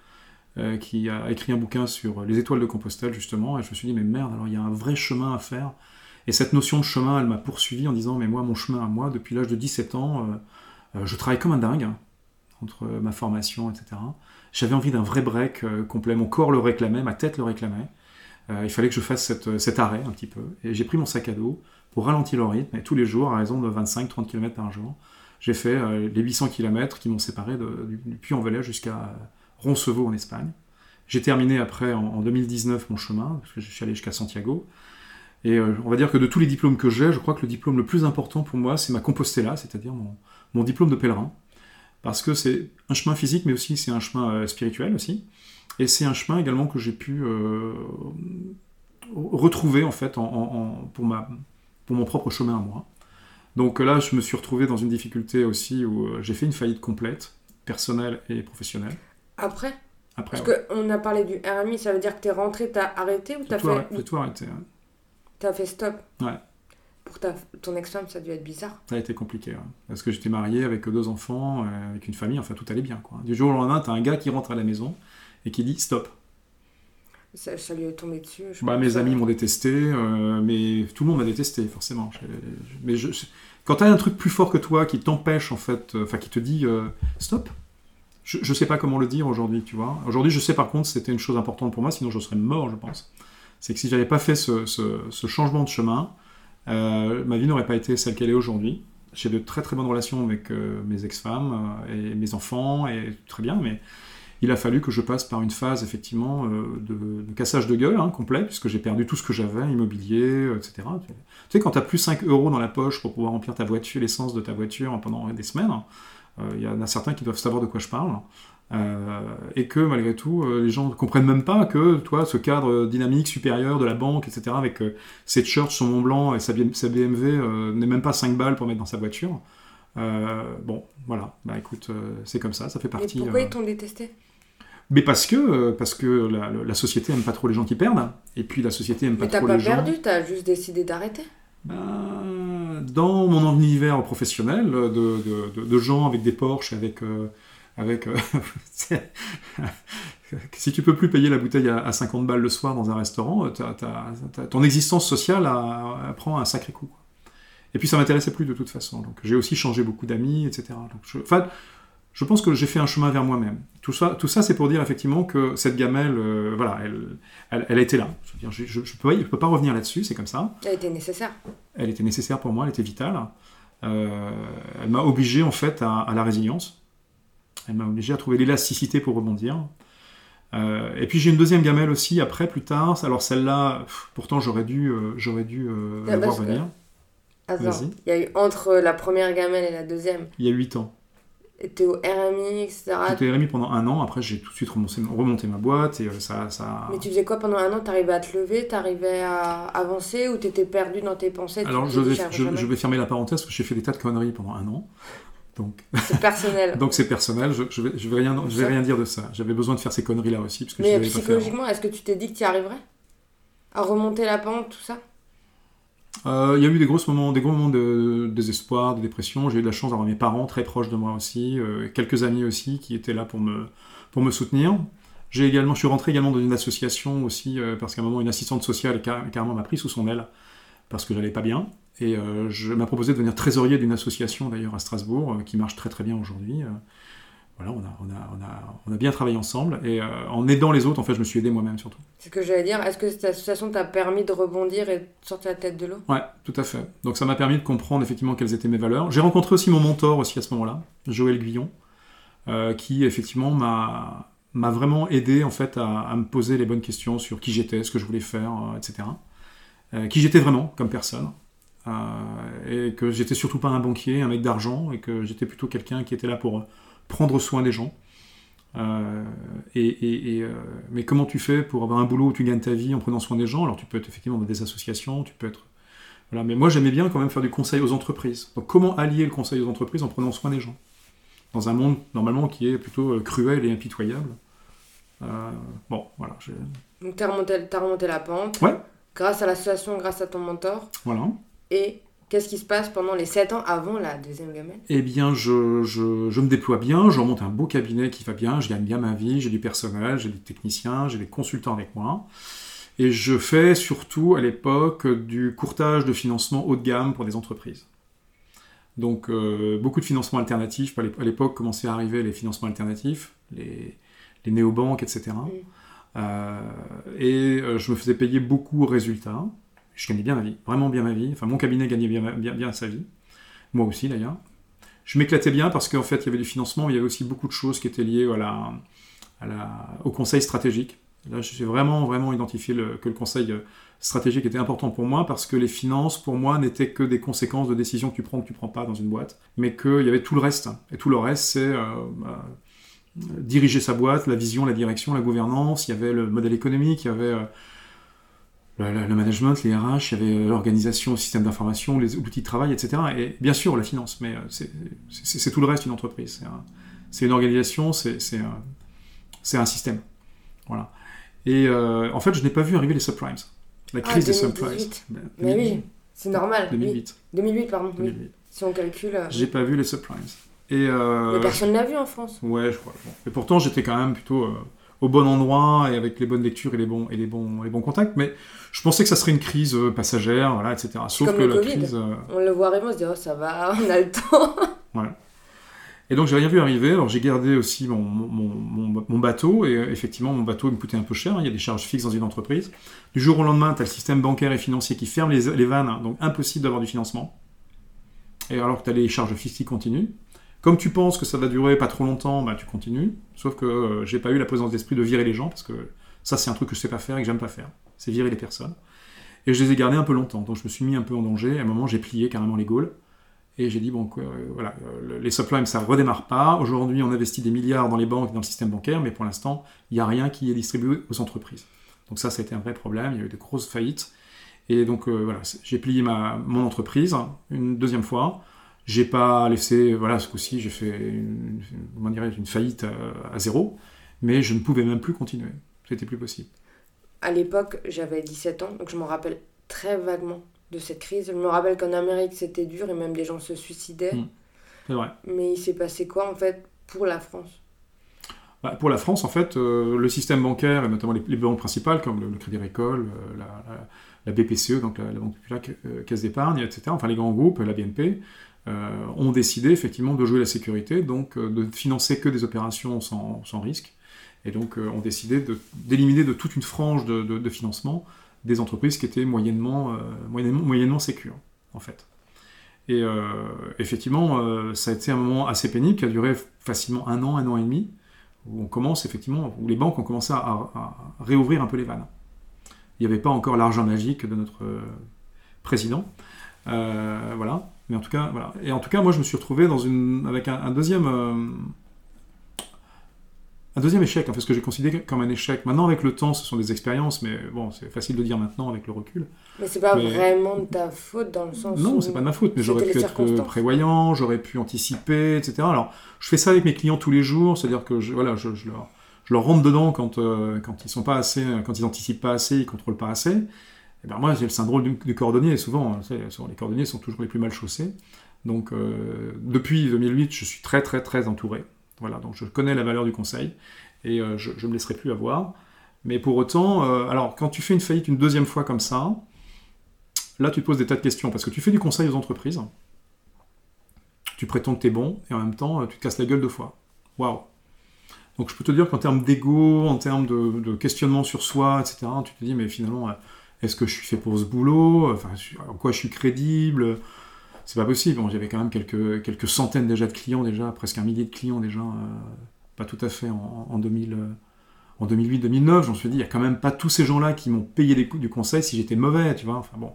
qui a écrit un bouquin sur les étoiles de Compostelle justement. Et je me suis dit, mais merde, alors il y a un vrai chemin à faire. Et cette notion de chemin, elle m'a poursuivi en disant, mais moi, mon chemin à moi, depuis l'âge de 17 ans, euh, euh, je travaille comme un dingue hein, entre ma formation, etc. J'avais envie d'un vrai break euh, complet. Mon corps le réclamait, ma tête le réclamait. Euh, il fallait que je fasse euh, cet arrêt un petit peu. Et j'ai pris mon sac à dos pour ralentir le rythme. Et tous les jours, à raison de 25-30 km par jour, j'ai fait les 800 km qui m'ont séparé du, Puy-en-Velay jusqu'à Roncevaux en Espagne. J'ai terminé après en, 2019 mon chemin, parce que je suis allé jusqu'à Santiago. Et on va dire que de tous les diplômes que j'ai, je crois que le diplôme le plus important pour moi, c'est ma Compostela, c'est-à-dire mon, diplôme de pèlerin parce que c'est un chemin physique, mais aussi c'est un chemin euh, spirituel aussi. Et c'est un chemin également que j'ai pu euh, retrouver en fait pour, ma, pour mon propre chemin à moi. Donc là, je me suis retrouvé dans une difficulté aussi où euh, j'ai fait une faillite complète, personnelle et professionnelle. Après Après, Parce qu'on a parlé du RMI, ça veut dire que tu es rentré, tu as arrêté ou tu as fait... J'ai tout arrêté. Tu as fait stop Ouais. pour ta, ton ex-femme, ça a dû être bizarre. Ça a été compliqué, ouais. parce que j'étais marié avec deux enfants, euh, avec une famille, enfin tout allait bien. Quoi. Du jour au lendemain, t'as un gars qui rentre à la maison et qui dit stop. Ça, ça lui est tombé dessus. je Bah, mes amis m'ont détesté, euh, mais tout le monde m'a détesté, forcément. Je- mais je, quand tu as un truc plus fort que toi qui t'empêche, en fait, euh, enfin, qui te dit euh, stop, je, je sais pas comment le dire aujourd'hui, tu vois. Aujourd'hui, je sais par contre, c'était une chose importante pour moi, sinon je serais mort, je pense. C'est que si j'avais pas fait ce, changement de chemin, euh, ma vie n'aurait pas été celle qu'elle est aujourd'hui. J'ai de très très bonnes relations avec euh, mes ex-femmes euh, et mes enfants, et très bien, mais il a fallu que je passe par une phase effectivement de, cassage de gueule hein, complet, puisque j'ai perdu tout ce que j'avais, immobilier, etc. Tu sais, quand tu as plus 5 euros dans la poche pour pouvoir remplir ta voiture, l'essence de ta voiture pendant des semaines, il y en a certains qui doivent savoir de quoi je parle. euh, et que malgré tout, euh, les gens ne comprennent même pas que toi, ce cadre dynamique supérieur de la banque, etc., avec euh, cette shirt sur Mont Blanc et sa, BMW euh, n'est même pas 5 balles pour mettre dans sa voiture. Euh, bon, voilà, bah écoute, euh, c'est comme ça, ça fait Mais partie. pourquoi euh, ils t'ont détesté? Mais parce que, euh, parce que la, la société aime pas trop les gens qui perdent, et puis la société aime pas Mais t'as trop pas les gens. perdu, t'as juste décidé d'arrêter. Ben, dans mon univers professionnel, de, de- gens avec des Porsche, avec. euh, avec euh, si tu peux plus payer la bouteille à, à 50 balles le soir dans un restaurant, euh, t'as- t'as- ton existence sociale prend un sacré coup. Et puis ça m'intéressait plus de toute façon. Donc j'ai aussi changé beaucoup d'amis, etc. Enfin, je pense que j'ai fait un chemin vers moi-même. Tout ça, tout ça c'est pour dire effectivement que cette gamelle, euh, voilà, elle, elle, elle a été là. Je je peux, pas revenir là-dessus, c'est comme ça. A été nécessaire. Elle était nécessaire pour moi, elle était vitale. Euh, elle m'a obligé en fait à, à la résilience. Elle m'a obligé à trouver l'élasticité pour rebondir. Euh, et puis j'ai une deuxième gamelle aussi après, plus tard. Alors celle-là, pourtant j'aurais dû, j'aurais dû Ah, la voir venir. Attends, il y a eu entre la première gamelle et la deuxième, Il y a 8 ans. T'es au RMI, etc. J'étais RMI pendant un an. Après j'ai tout de suite remonté, remonté ma boîte et euh, ça, ça. Mais tu faisais quoi pendant un an? T'arrivais à te lever, t'arrivais à avancer ou t'étais perdu dans tes pensées? Alors je vais, je, je fermer la parenthèse parce que j'ai fait des tas de conneries pendant un an. Donc C'est personnel. donc c'est personnel. Je, je vais, je vais rien, je vais rien dire de ça. J'avais besoin de faire ces conneries là aussi parce que Mais psychologiquement, est-ce que tu t'es dit que tu y arriverais? À remonter la pente, tout ça? Euh, Il y a eu des gros moments, des gros moments de désespoir, de dépression. J'ai eu de la chance d'avoir mes parents très proches de moi aussi, euh, quelques amis aussi qui étaient là pour me, pour me soutenir. J'ai également, je suis rentré également dans une association aussi euh, parce qu'à un moment une assistante sociale car- carrément m'a pris sous son aile parce que j'allais pas bien et je m'a proposé de devenir trésorier d'une association d'ailleurs à Strasbourg qui marche très très bien aujourd'hui. Voilà, on a, on, a, on, a, on a bien travaillé ensemble et euh, en aidant les autres, en fait, je me suis aidé moi-même surtout. C'est ce que j'allais dire. Est-ce que cette association t'a permis de rebondir et de sortir la tête de l'eau? Ouais, tout à fait. Donc ça m'a permis de comprendre effectivement quelles étaient mes valeurs. J'ai rencontré aussi mon mentor aussi à ce moment-là, Joël Guillon, euh, qui effectivement m'a m'a vraiment aidé en fait à, à me poser les bonnes questions sur qui j'étais, ce que je voulais faire, euh, etc. Qui j'étais vraiment comme personne. Et que j'étais surtout pas un banquier, un mec d'argent, et que j'étais plutôt quelqu'un qui était là pour prendre soin des gens. Euh, et, et- et, euh, mais comment tu fais pour avoir un boulot où tu gagnes ta vie en prenant soin des gens? Alors tu peux être effectivement dans des associations, tu peux être voilà, mais moi j'aimais bien quand même faire du conseil aux entreprises. Donc comment allier le conseil aux entreprises en prenant soin des gens? Dans un monde normalement qui est plutôt euh, cruel et impitoyable. Euh, bon, voilà. Donc t'as remonté, t'as remonté la pente. Ouais. Grâce à l'association, grâce à ton mentor. voilà. Et qu'est-ce qui se passe pendant les 7 ans avant la deuxième gamelle? Eh bien, je, je- je me déploie bien, je remonte un beau cabinet qui va bien, je gagne bien ma vie, j'ai du personnel, j'ai des techniciens, j'ai des consultants avec moi. Et je fais surtout à l'époque du courtage de financement haut de gamme pour des entreprises. Donc euh, beaucoup de financements alternatifs. À l'ép- à l'époque commençaient à arriver les financements alternatifs, les, les néobanques, etc. Euh, et euh, je me faisais payer beaucoup au résultat. Je gagnais bien ma vie, vraiment bien ma vie. Enfin, mon cabinet gagnait bien, sa vie. Moi aussi d'ailleurs. Je m'éclatais bien parce qu'en fait, il y avait du financement, mais il y avait aussi beaucoup de choses qui étaient liées à la, au conseil stratégique. Là, j'ai vraiment, vraiment identifié que le conseil euh, stratégique était important pour moi parce que les finances, pour moi, n'étaient que des conséquences de décisions que tu prends ou que tu prends pas dans une boîte, mais qu'il y avait tout le reste. Et tout le reste, c'est euh, bah, diriger sa boîte, la vision, la direction, la gouvernance, il y avait le modèle économique, il y avait euh, le, management, les RH, il y avait euh, l'organisation, le système d'information, les outils de travail, etc. Et bien sûr, la finance, mais euh, c'est tout le reste d'une entreprise. C'est un- C'est une organisation, c'est un, système. Voilà. Et euh, en fait, je n'ai pas vu arriver les subprimes. La Ah, crise des 2018. subprimes. Mais oui. C'est normal. 2008. 2008, pardon. 2008. Oui. Si on calcule. euh, J'ai pas vu les subprimes. Et euh, Mais personne l'a vu en France. Ouais, je crois. Bon. Et pourtant, j'étais quand même plutôt au bon endroit et avec les bonnes lectures et les bons, et les bons, les bons contacts. Mais je pensais que ça serait une crise euh, passagère, voilà, etc. Sauf Comme que le la Covid. crise. euh, On le voit arriver, on se dit, oh, ça va, on a le temps. Et donc, j'ai rien vu arriver. Alors, j'ai gardé aussi mon, mon, mon- mon bateau. Et euh, effectivement, mon bateau me coûtait un peu cher. hein. Il y a des charges fixes dans une entreprise. Du jour au lendemain, tu as le système bancaire et financier qui ferme les, les vannes. hein. Donc, impossible d'avoir du financement. Et alors que tu as les charges fixes qui continuent. Comme tu penses que ça va durer pas trop longtemps, bah, tu continues. Sauf que euh, j'ai pas eu la présence d'esprit de virer les gens parce que ça, c'est un truc que je sais pas faire et que j'aime pas faire. C'est virer les personnes. Et je les ai gardés un peu longtemps. Donc je me suis mis un peu en danger. À un moment, j'ai plié carrément les gaules. Et j'ai dit, bon, euh, voilà, euh, les subprimes, ça redémarre pas. Aujourd'hui, on investit des milliards dans les banques, dans le système bancaire, mais pour l'instant, il n'y a rien qui est distribué aux entreprises. Donc ça, ça a été un vrai problème. Il y a eu de grosses faillites. Et donc, euh, voilà, j'ai plié ma, mon entreprise une deuxième fois. J'ai pas laissé, voilà, ce coup-ci, j'ai fait une, comment une faillite à zéro, mais je ne pouvais même plus continuer. C'était plus possible. À l'époque, j'avais 17 ans, donc je m'en rappelle très vaguement de cette crise. Je me rappelle qu'en Amérique, c'était dur et même des gens se suicidaient. Mm. C'est vrai. Mais il s'est passé quoi, en fait, pour la France? Bah, pour la France, en fait, euh, le système bancaire, et notamment les, les banques principales, comme le, le Crédit Agricole, euh, la, la- la BPCE, donc la, la Banque Populaire euh, Caisse d'Épargne, etc., enfin les grands groupes, la BNP, ont décidé effectivement de jouer la sécurité, donc euh, de financer que des opérations sans, risque, et donc euh, ont décidé d'éliminer de, toute une frange de, financement des entreprises qui étaient moyennement, euh, moyennement, moyennement sécures, en fait. Et euh, effectivement, euh, ça a été un moment assez pénible qui a duré facilement un an, un an et demi, où on commence effectivement, où les banques ont commencé à, réouvrir un peu les vannes. Il n'y avait pas encore l'argent magique de notre euh, président, Euh, voilà. Mais en tout cas, voilà. Et en tout cas, moi, je me suis retrouvé dans une avec un, un deuxième. euh, un deuxième échec, en fait, ce que j'ai considéré comme un échec. Maintenant, avec le temps, ce sont des expériences, mais bon, c'est facile de dire maintenant avec le recul. Mais c'est pas Mais- vraiment de ta faute dans le sens Non, où... c'est pas de ma faute, mais j'aurais pu être circonstances. prévoyant, j'aurais pu anticiper, etc. Alors, je fais ça avec mes clients tous les jours, c'est-à-dire que je, voilà, je, je leur, je leur rentre dedans quand, euh, quand ils sont pas assez, quand ils anticipent pas assez, ils contrôlent pas assez. Et ben moi, j'ai le syndrome du, du cordonnier, hein, souvent, les cordonniers sont toujours les plus mal chaussés. Donc, euh, depuis 2008, je suis très, très, très entouré. Voilà, donc je connais la valeur du conseil, et euh, je ne me laisserai plus avoir. Mais pour autant, euh, alors, quand tu fais une faillite une deuxième fois comme ça, là, tu te poses des tas de questions, parce que tu fais du conseil aux entreprises, tu prétends que tu es bon, et en même temps, tu te casses la gueule deux fois. Waouh Donc je peux te dire qu'en termes d'ego, en termes de, questionnement sur soi, etc., tu te dis, mais finalement, est-ce que je suis fait pour ce boulot? En quoi je suis crédible? C'est pas possible. J'avais quand même quelques, quelques centaines déjà de clients, déjà, presque un millier de clients déjà, euh, pas tout à fait en, en 2000... euh, 2008-2009, j'en suis dit, il n'y a quand même pas tous ces gens-là qui m'ont payé des du conseil si j'étais mauvais, tu vois. Enfin bon.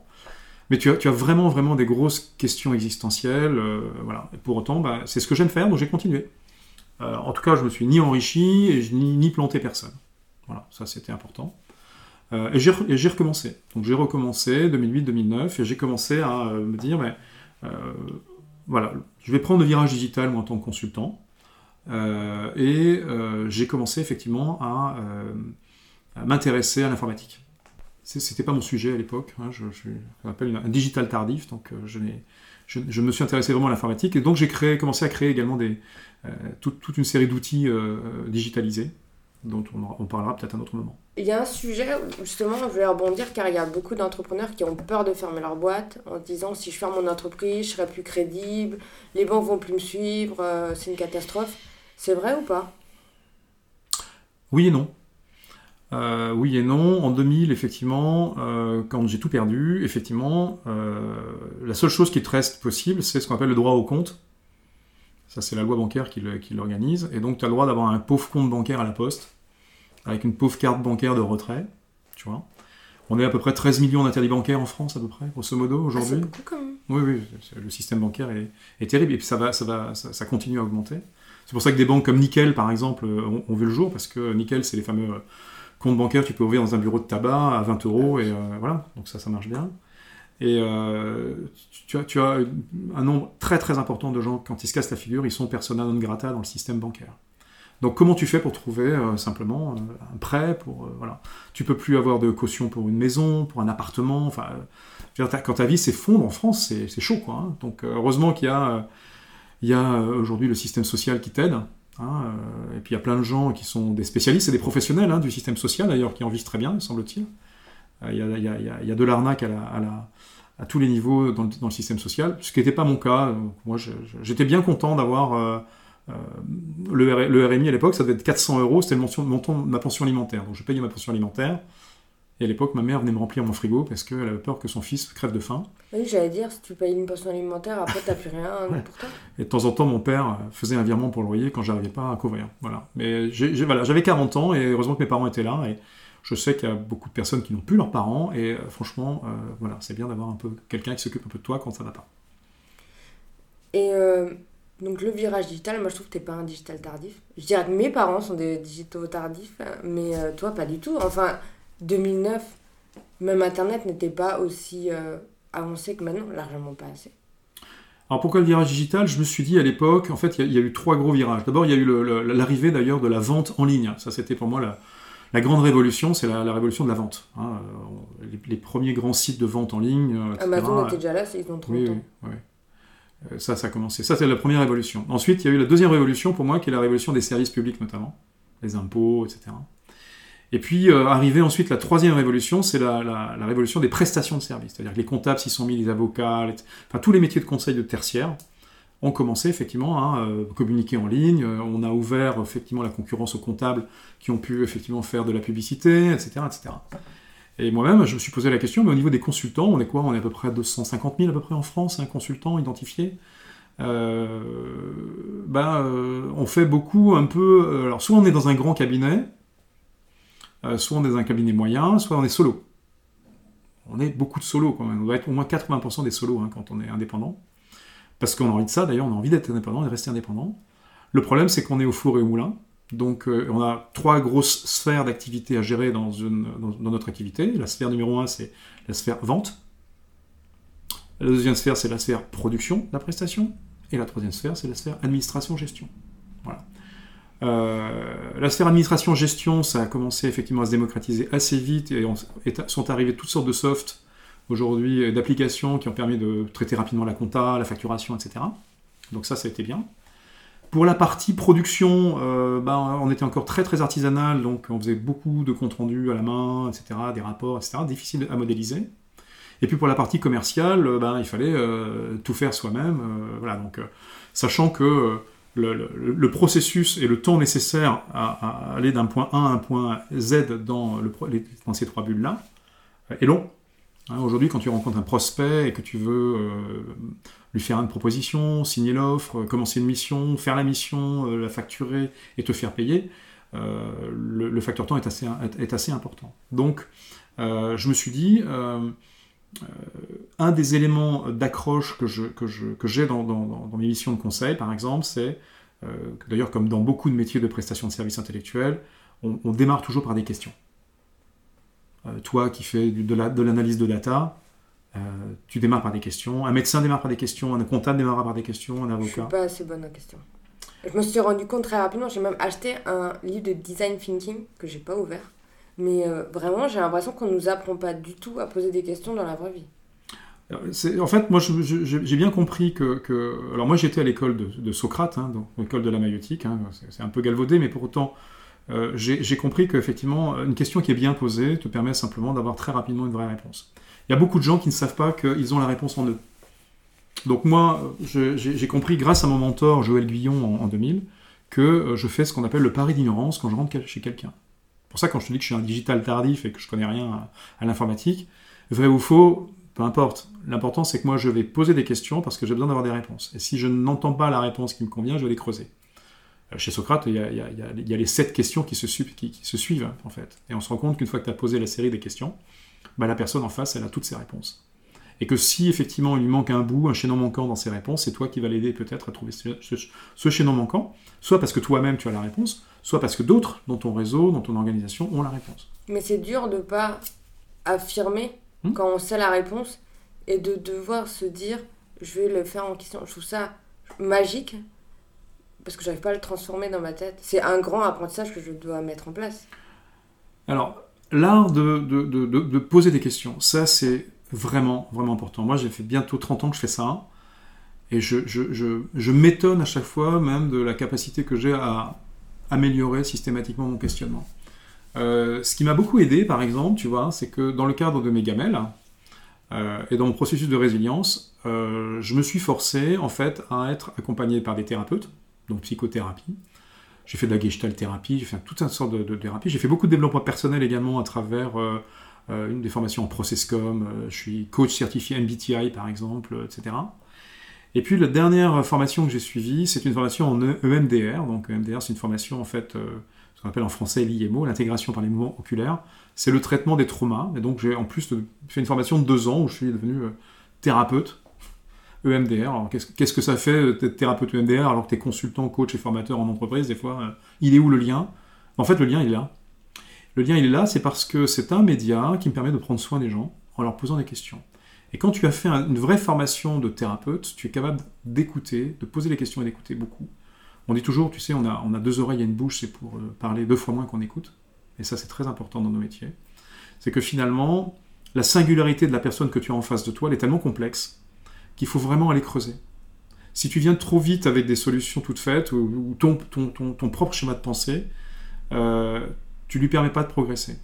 Mais tu as, tu as vraiment, vraiment des grosses questions existentielles. euh, voilà. Pour autant, bah, c'est ce que j'aime faire, donc j'ai continué. En tout cas, je me suis ni enrichi et je, ni, ni planté personne. Voilà, ça c'était important. Euh, et j'ai recommencé. Donc j'ai recommencé 2008-2009 et j'ai commencé à euh, me dire, mais, euh, voilà, je vais prendre le virage digital moi en tant que consultant. Et j'ai commencé effectivement à, m'intéresser à l'informatique. C'était pas mon sujet à l'époque. hein, je, je qu'on appelle un digital tardif, donc je, je, je me suis intéressé vraiment à l'informatique et donc j'ai commencé à créer également toute, une série d'outils digitalisés dont on parlera peut-être à un autre moment. Il y a un sujet, justement, je voulais rebondir, car il y a beaucoup d'entrepreneurs qui ont peur de fermer leur boîte en disant si je ferme mon entreprise, je serai plus crédible, les banques vont plus me suivre, euh, c'est une catastrophe. C'est vrai ou pas? Oui et non. Euh, oui et non. En 2000, effectivement, euh, quand j'ai tout perdu, effectivement, la seule chose qui te reste possible, c'est ce qu'on appelle le droit au compte. Ça, c'est la loi bancaire qui l'organise. Et donc, tu as le droit d'avoir un pauvre compte bancaire à la poste, avec une pauvre carte bancaire de retrait. Tu vois. On est à peu près 13 millions d'interdits bancaires en France, à peu près, grosso modo, Ah, C'est aujourd'hui. beaucoup quand même. Oui, oui, le système bancaire est, est terrible et puis ça, va, ça, va, ça, ça continue à augmenter. C'est pour ça que des banques comme Nickel, par exemple, ont, ont vu le jour, parce que Nickel, c'est les fameux euh, comptes bancaires que tu peux ouvrir dans un bureau de tabac à 20 euros, et euh, voilà, donc ça, ça marche bien. Et euh, tu as, tu as un nombre très très important de gens, quand ils se cassent la figure, ils sont persona non grata dans le système bancaire. Donc comment tu fais pour trouver euh, simplement un prêt pour voilà. Tu peux plus avoir de caution pour une maison, pour un appartement. Enfin, quand ta vie s'effondre en France, c'est chaud quoi. Hein. Donc heureusement qu'il y a il y a aujourd'hui le système social qui t'aide. Hein, et puis il y a plein de gens qui sont des spécialistes et des professionnels hein, du système social d'ailleurs qui en vivent très bien, semble-t-il. Il y, a, il, y a, de l'arnaque à, la, à, la, à, tous les niveaux dans le, dans le système social, ce qui n'était pas mon cas. moi, j'étais bien content d'avoir euh, le, le, RMI à l'époque, ça devait être 400 euros, c'était le montant de ma pension alimentaire. Donc je payais ma pension alimentaire. Et à l'époque, ma mère venait me remplir mon frigo parce qu'elle avait peur que son fils crève de faim. Oui, j'allais dire, si tu payes une pension alimentaire, après, t'as plus rien pour toi. Et de temps en temps, mon père faisait un virement pour le loyer quand j'arrivais pas à couvrir. Voilà. Mais j'avais voilà, 40 ans et heureusement que mes parents étaient là. Et je sais qu'il y a beaucoup de personnes qui n'ont plus leurs parents. Et euh, franchement, euh, voilà, c'est bien d'avoir un peu quelqu'un qui s'occupe un peu de toi quand ça va pas. Et euh, donc, le virage digital, moi, je trouve que t'es pas un digital tardif. Je dirais que mes parents sont des digitaux tardifs, mais toi, pas du tout. Enfin, 2009 même Internet n'était pas aussi euh, avancé que maintenant, largement pas assez. Alors pourquoi le virage digital? Je me suis dit à l'époque, en fait, il y, a eu trois gros virages. D'abord, il y a eu l'arrivée d'ailleurs de la vente en ligne. Ça, c'était pour moi la, grande révolution, c'est la, révolution de la vente. Hein. Les, premiers grands sites de vente en ligne. Euh, Amazon était déjà là, ils ont 30 oui, ans. Oui, euh, Ça, ça a commencé. Ça, c'est la première révolution. Ensuite, il y a eu la deuxième révolution pour moi, qui est la révolution des services publics notamment, les impôts, etc. Et puis, euh, arrivé ensuite la troisième révolution, c'est la, révolution des prestations de services. C'est-à-dire que les comptables s'y sont mis, les avocats, enfin tous les métiers de conseil de tertiaire ont commencé effectivement à euh, communiquer en ligne. Euh, on a ouvert effectivement la concurrence aux comptables qui ont pu effectivement faire de la publicité, etc. etc. Et moi-même, je me suis posé la question, mais au niveau des consultants, on est quoi? On est à peu près 250 000 à peu près en France, un consultant identifié. ben, on fait beaucoup un peu. alors, soit on est dans un grand cabinet, euh, soit on est dans un cabinet moyen, soit on est solo. On est beaucoup de solo quand même. On doit être au moins 80% des solos hein, quand on est indépendant. Parce qu'on a envie de ça, d'ailleurs, on a envie d'être indépendant et de rester indépendant. Le problème, c'est qu'on est au four et au moulin. Donc, euh, on a trois grosses sphères d'activité à gérer dans, notre activité. La sphère numéro un, c'est la sphère vente. La deuxième sphère, c'est la sphère production la prestation. Et la troisième sphère, c'est la sphère administration-gestion. Voilà. Euh, la sphère administration-gestion, ça a commencé effectivement à se démocratiser assez vite et sont arrivés toutes sortes de softs aujourd'hui, d'applications qui ont permis de traiter rapidement la compta, la facturation, etc. Donc ça, ça a été bien. Pour la partie production, euh, ben, on était encore très très artisanal, donc on faisait beaucoup de comptes rendus à la main, etc., des rapports, etc., difficile à modéliser. Et puis pour la partie commerciale, ben, il fallait euh, tout faire soi-même. voilà, donc sachant que le, processus et le temps nécessaire à, aller d'un point A à un point Z dans, ces trois bulles-là est long. Hein, aujourd'hui, quand tu rencontres un prospect et que tu veux euh, lui faire une proposition, signer l'offre, commencer une mission, faire la mission, euh, la facturer et te faire payer, euh, le, facteur temps est assez, est assez important. Donc, je me suis dit, un des éléments d'accroche que j'ai que que dans, dans, mes missions de conseil, par exemple, c'est, euh, d'ailleurs comme dans beaucoup de métiers de prestation de services intellectuels, on, démarre toujours par des questions. Euh, toi qui fais de l'analyse de, de, data, euh, tu démarres par des questions. Un médecin démarre par des questions, un comptable démarre par des questions, un avocat. Je suis pas assez bonne en question. Je me suis rendu compte très rapidement, j'ai même acheté un livre de design thinking que j'ai pas ouvert. Mais vraiment, j'ai l'impression qu'on nous apprend pas du tout à poser des questions dans la vraie vie. En fait, moi, j'ai bien compris que, Alors, moi, j'étais à l'école de, Socrate, hein, donc l'école de la maïotique. Hein, c'est un peu galvaudé, mais pour autant, euh, j'ai compris qu'effectivement, une question qui est bien posée te permet simplement d'avoir très rapidement une vraie réponse. Il y a beaucoup de gens qui ne savent pas qu'ils ont la réponse en eux. Donc, moi, j'ai compris, grâce à mon mentor Joël Guillon en, 2000, que euh, je fais ce qu'on appelle le pari d'ignorance quand je rentre chez quelqu'un. Pour ça, quand je te dis que je suis un digital tardif et que je connais rien à, l'informatique, vrai ou faux, peu importe. L'important, c'est que moi, je vais poser des questions parce que j'ai besoin d'avoir des réponses. Et si je n'entends pas la réponse qui me convient, je vais les creuser. Euh, chez Socrate, il y, a, les sept questions qui se, suivent, en fait. Et on se rend compte qu'une fois que tu as posé la série des questions, bah, la personne en face, elle a toutes ses réponses. Et que si effectivement il lui manque un bout, un chaînon manquant dans ses réponses, c'est toi qui vas l'aider peut-être à trouver ce, chaînon manquant, soit parce que toi-même tu as la réponse, soit parce que d'autres dans ton réseau, dans ton organisation ont la réponse. Mais c'est dur de pas affirmer Hmm? quand on sait la réponse et de devoir se dire je vais le faire en question. Je trouve ça magique parce que j'arrive pas à le transformer dans ma tête. C'est un grand apprentissage que je dois mettre en place. Alors, l'art de, poser des questions, ça c'est vraiment, vraiment important. Moi, j'ai fait bientôt 30 ans que je fais ça. Et je m'étonne à chaque fois même de la capacité que j'ai à améliorer systématiquement mon questionnement. Euh, ce qui m'a beaucoup aidé, par exemple, tu vois, c'est que dans le cadre de mes gamelles euh, et dans mon processus de résilience, euh, je me suis forcé, en fait, à être accompagné par des thérapeutes, donc psychothérapie, j'ai fait de la gestalt thérapie, j'ai fait toute une sorte de, thérapie. J'ai fait beaucoup de développement personnel également à travers euh, euh, une des formations en Processcom. Euh, je suis coach certifié MBTI par exemple, etc. Et puis la dernière formation que j'ai suivie, c'est une formation en EMDR. Donc EMDR, c'est une formation en fait, ce qu'on appelle en français l'IMO, l'intégration par les mouvements oculaires. C'est le traitement des traumas. Et donc j'ai en plus fait une formation de deux ans où je suis devenu thérapeute EMDR. Alors, qu'est-ce que ça fait d'être thérapeute EMDR alors que tu es consultant, coach et formateur en entreprise Des fois, euh, il est où le lien? En fait, le lien, il est là. Le lien, il est là, c'est parce que c'est un média qui me permet de prendre soin des gens en leur posant des questions. Et quand tu as fait une vraie formation de thérapeute, tu es capable d'écouter, de poser les questions et d'écouter beaucoup. On dit toujours, tu sais, on a, on a deux oreilles et une bouche, c'est pour euh, parler deux fois moins qu'on écoute. Et ça, c'est très important dans nos métiers. C'est que finalement, la singularité de la personne que tu as en face de toi, elle est tellement complexe qu'il faut vraiment aller creuser. Si tu viens trop vite avec des solutions toutes faites ou, ton, ton, ton, propre schéma de pensée, euh, tu lui permets pas de progresser.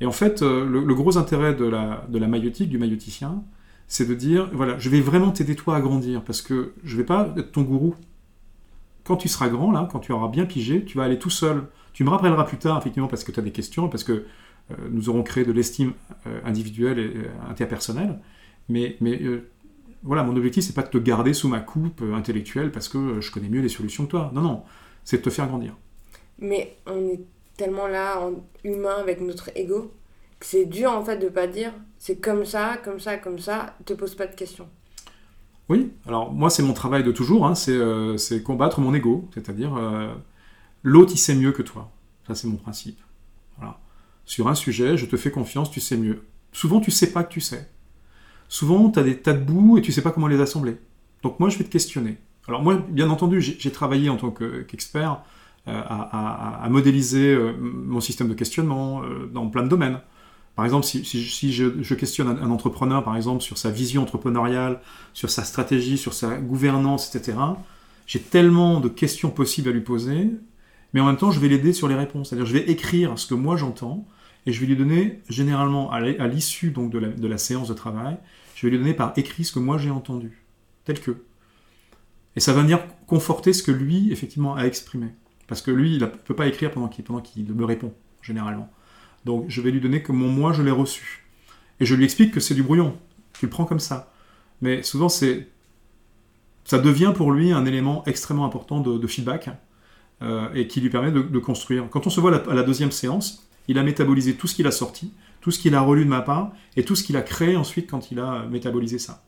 Et en fait, euh, le, gros intérêt de la, de la maïotique, du maïoticien, c'est de dire, voilà, je vais vraiment t'aider toi à grandir, parce que je vais pas être ton gourou. Quand tu seras grand, là, quand tu auras bien pigé, tu vas aller tout seul. Tu me rappelleras plus tard, effectivement, parce que tu as des questions, parce que euh, nous aurons créé de l'estime euh, individuelle et interpersonnelle, mais, mais voilà, mon objectif, c'est pas de te garder sous ma coupe euh, intellectuelle parce que euh, je connais mieux les solutions que toi. Non, non, c'est de te faire grandir. Mais on est tellement là, en humain, avec notre ego, que c'est dur en fait de pas dire c'est comme ça, comme ça, comme ça, te pose pas de questions. Oui, alors moi, c'est mon travail de toujours, hein, euh, c'est combattre mon ego, c'est-à-dire l'autre, il sait mieux que toi. Ça, c'est mon principe. Voilà. Sur un sujet, je te fais confiance, tu sais mieux. Souvent, tu sais pas que tu sais souvent tu as des tas de bouts et tu sais pas comment les assembler. Donc moi je vais te questionner. Alors moi, bien entendu, j'ai travaillé en tant qu'expert euh, à, modéliser euh, mon système de questionnement euh, dans plein de domaines. Par exemple, si, je, questionne un, entrepreneur, par exemple, sur sa vision entrepreneuriale, sur sa stratégie, sur sa gouvernance, etc., j'ai tellement de questions possibles à lui poser, mais en même temps, je vais l'aider sur les réponses. C'est-à-dire, je vais écrire ce que moi j'entends, et je vais lui donner, généralement, à l'issue donc de la séance de travail, je vais lui donner par écrit ce que moi j'ai entendu, tel que. Et ça va venir conforter ce que lui, effectivement, a exprimé. Parce que lui, il ne peut pas écrire pendant qu'il me répond, généralement. Donc je vais lui donner que mon moi, je l'ai reçu. Et je lui explique que c'est du brouillon. Tu le prends comme ça. Mais souvent, c'est ça devient pour lui un élément extrêmement important de, feedback euh, et qui lui permet de, construire. Quand on se voit à la deuxième séance, il a métabolisé tout ce qu'il a sorti, tout ce qu'il a relu de ma part et tout ce qu'il a créé ensuite quand il a métabolisé ça.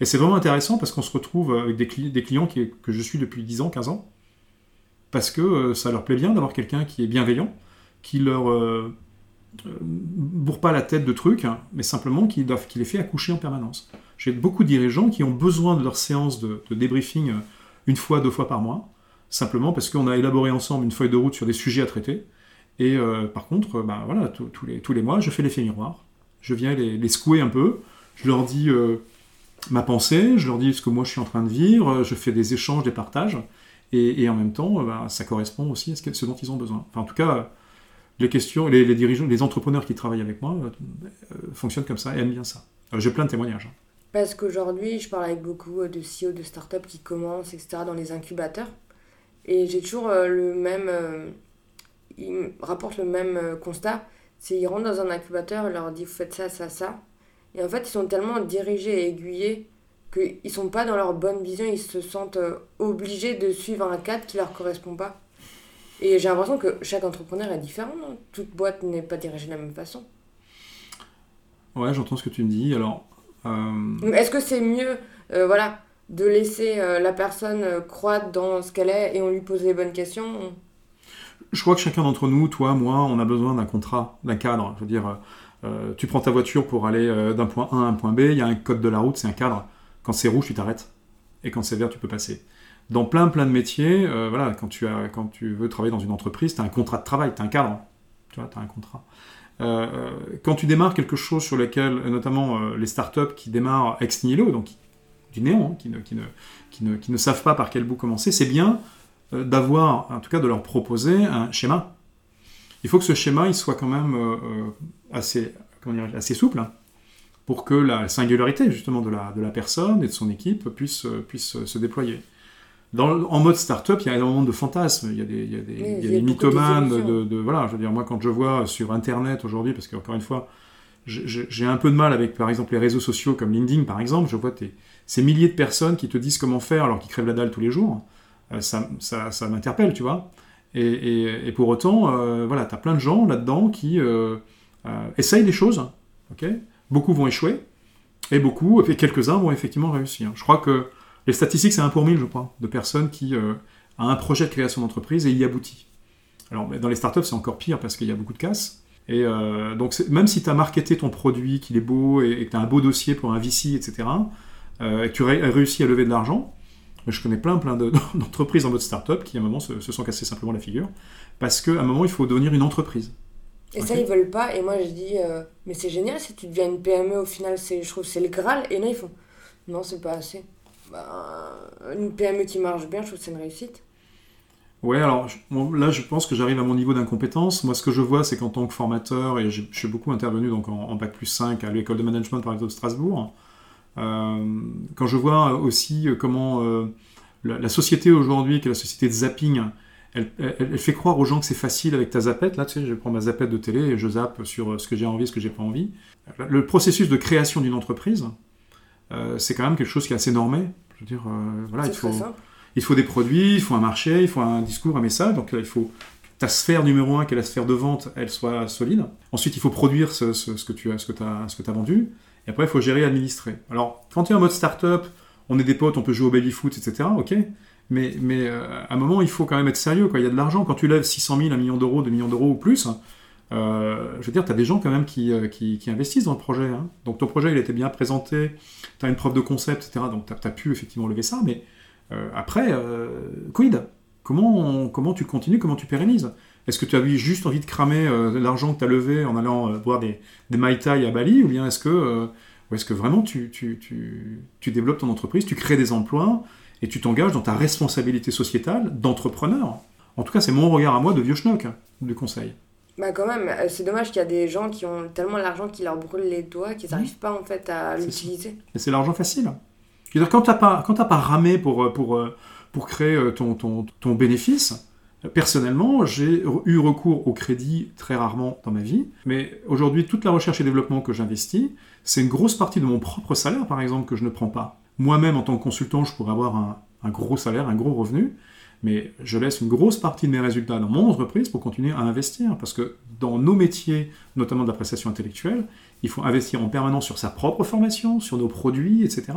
Et c'est vraiment intéressant parce qu'on se retrouve avec des, clients que je suis depuis 10 ans, 15 ans, parce que euh, ça leur plaît bien d'avoir quelqu'un qui est bienveillant, qui leur euh, euh, bourre pas la tête de trucs, hein, mais simplement qui, les fait accoucher en permanence. J'ai beaucoup de dirigeants qui ont besoin de leur séance de, de débriefing une fois, deux fois par mois, simplement parce qu'on a élaboré ensemble une feuille de route sur des sujets à traiter, et euh, par contre, bah, voilà, tous les, tous les mois, je fais l'effet miroir. Je viens les, les, secouer un peu. Je leur dis euh, ma pensée, je leur dis ce que moi je suis en train de vivre, je fais des échanges, des partages. Et, en même temps, bah, ça correspond aussi à ce, dont ils ont besoin. Enfin, en tout cas, les questions, les, dirigeants, les entrepreneurs qui travaillent avec moi euh, fonctionnent comme ça et aiment bien ça. J'ai plein de témoignages. Hein. Parce qu'aujourd'hui, je parle avec beaucoup de CEO de startups qui commencent, etc., dans les incubateurs. Et j'ai toujours le même ils rapportent le même euh, constat. C'est ils rentrent dans un incubateur, ils leur disent vous faites ça, ça, ça. Et en fait, ils sont tellement dirigés et aiguillés qu'ils sont pas dans leur bonne vision, ils se sentent euh, obligés de suivre un cadre qui leur correspond pas. Et j'ai l'impression que chaque entrepreneur est différent. Toute boîte n'est pas dirigée de la même façon. Ouais, j'entends ce que tu me dis. Alors, euh, est-ce que c'est mieux, voilà, de laisser la personne croître dans ce qu'elle est et on lui pose les bonnes questions? Je crois que chacun d'entre nous, toi, moi, on a besoin d'un contrat, d'un cadre. Je veux dire, euh, tu prends ta voiture pour aller euh, d'un point A à un point B, il y a un code de la route, c'est un cadre. Quand c'est rouge, tu t'arrêtes. Et quand c'est vert, tu peux passer. dans plein plein de métiers, euh, voilà, quand tu, as, quand tu veux travailler dans une entreprise, tu as un contrat de travail, tu as un cadre, tu vois, tu as un contrat. Euh, quand tu démarres quelque chose sur lequel, notamment euh, les startups qui démarrent ex nihilo, donc du néant, hein, qui, ne, qui, ne, qui, ne, qui, ne, savent pas par quel bout commencer, c'est bien d'avoir, en tout cas de leur proposer un schéma. Il faut que ce schéma il soit quand même assez, comment dire, assez souple, hein, pour que la singularité justement de la, de la personne et de son équipe puisse, puisse se déployer. En mode start-up, il y a énormément de fantasmes, il y a des, il y a des, il y a des mythomanes, de, de, voilà, je veux dire, moi quand je vois sur Internet aujourd'hui, parce qu'encore une fois, j'ai un peu de mal avec, par exemple, les réseaux sociaux comme LinkedIn, par exemple, je vois ces milliers de personnes qui te disent comment faire alors qu'ils crèvent la dalle tous les jours, euh, ça, ça, ça m'interpelle, tu vois. Et, et, et, pour autant, euh, voilà, tu as plein de gens là-dedans qui euh, euh, essayent des choses, ok? Beaucoup vont échouer, et beaucoup, et quelques-uns vont effectivement réussir. Je crois que les statistiques, c'est un pour mille, je crois, de personnes qui euh, ont un projet de création d'entreprise et y aboutit. Alors, dans les startups, c'est encore pire parce qu'il y a beaucoup de casse. Et euh, donc, même si tu as marketé ton produit, qu'il est beau et, que tu as un beau dossier pour un VC, etc., euh, et que tu as réussi à lever de l'argent, je connais plein, plein d'entreprises en mode startup qui, à un moment, se, sont cassées simplement la figure parce qu'à un moment, il faut devenir une entreprise. Et ça, ils veulent pas. Et moi, je dis, mais c'est génial si tu deviens une PME, au final, je trouve c'est le Graal. Et là, ils font, non, c'est pas assez. Bah, une PME qui marche bien, je trouve que c'est une réussite. Ouais, alors là, je pense que j'arrive à mon niveau d'incompétence. Moi, ce que je vois, c'est qu'en tant que formateur, et je suis beaucoup intervenu donc, en, Bac plus 5 à l'école de management par exemple de Strasbourg, euh, quand je vois aussi comment euh, la, société aujourd'hui, qui est la société de zapping, elle, elle, fait croire aux gens que c'est facile avec ta zappette. Là, tu sais, je prends ma zappette de télé et je zappe sur ce que j'ai envie, ce que j'ai pas envie. Le processus de création d'une entreprise, euh, c'est quand même quelque chose qui est assez normé. Je veux dire, euh, voilà, il faut, il faut des produits, il faut un marché, il faut un discours, un message. Donc il faut ta sphère numéro un, qui est la sphère de vente, elle soit solide. Ensuite, il faut produire ce, que tu as, ce que as, ce que as vendu. Et après, il faut gérer et administrer. Alors, quand tu es en mode startup, on est des potes, on peut jouer au baby foot, etc. Ok. Mais, mais euh, à un moment, il faut quand même être sérieux. Il y a de l'argent. Quand tu lèves 600 000, 1 million d'euros, 2 millions d'euros ou plus, euh, je veux dire, tu as des gens quand même qui, euh, qui, investissent dans le projet. Hein. Donc ton projet, il été bien présenté, tu as une preuve de concept, etc. Donc tu as, pu effectivement lever ça, mais après, quid? Comment, comment tu continues, comment tu pérennises? Est-ce que tu as juste envie de cramer l'argent que tu as levé en allant boire des, des Mai Tai à Bali, ou bien est-ce que, est que vraiment tu, tu, tu, tu, développes ton entreprise, tu crées des emplois, et tu t'engages dans ta responsabilité sociétale d'entrepreneur? En tout cas, c'est mon regard à moi de vieux schnock hein, du conseil. Bah quand même, euh, c'est dommage qu'il y a des gens qui ont tellement d'argent qui leur brûle les doigts qu'ils n'arrivent pas en fait à l'utiliser. Et c'est l'argent facile. dire, quand tu n'as pas, pas ramé pour, euh, pour, euh, pour créer ton, ton, ton bénéfice, personnellement, j'ai eu recours au crédit très rarement dans ma vie, mais aujourd'hui, toute la recherche et développement que j'investis, c'est une grosse partie de mon propre salaire, par exemple, que je ne prends pas. Moi-même, en tant que consultant, je pourrais avoir un, gros salaire, un gros revenu, mais je laisse une grosse partie de mes résultats dans mon entreprise pour continuer à investir. Parce que dans nos métiers, notamment de la prestation intellectuelle, il faut investir en permanence sur sa propre formation, sur nos produits, etc.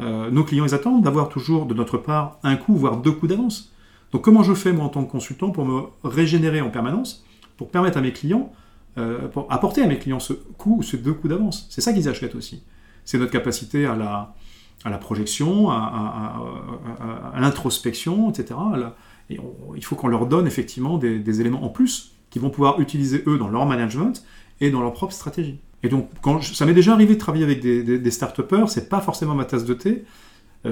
Euh, nos clients, ils attendent d'avoir toujours de notre part un coup, voire deux coups d'avance. Donc comment je fais, moi, en tant que consultant, pour me régénérer en permanence, pour permettre à mes clients, euh, pour apporter à mes clients ce coup ou ces deux coups d'avance? C'est ça qu'ils achètent aussi. C'est notre capacité à la, à la projection, à, l'introspection, etc. Et il faut qu'on leur donne effectivement des, éléments en plus qu'ils vont pouvoir utiliser eux dans leur management et dans leur propre stratégie. Et donc, quand ça m'est déjà arrivé de travailler avec des, start-upers, c'est pas forcément ma tasse de thé,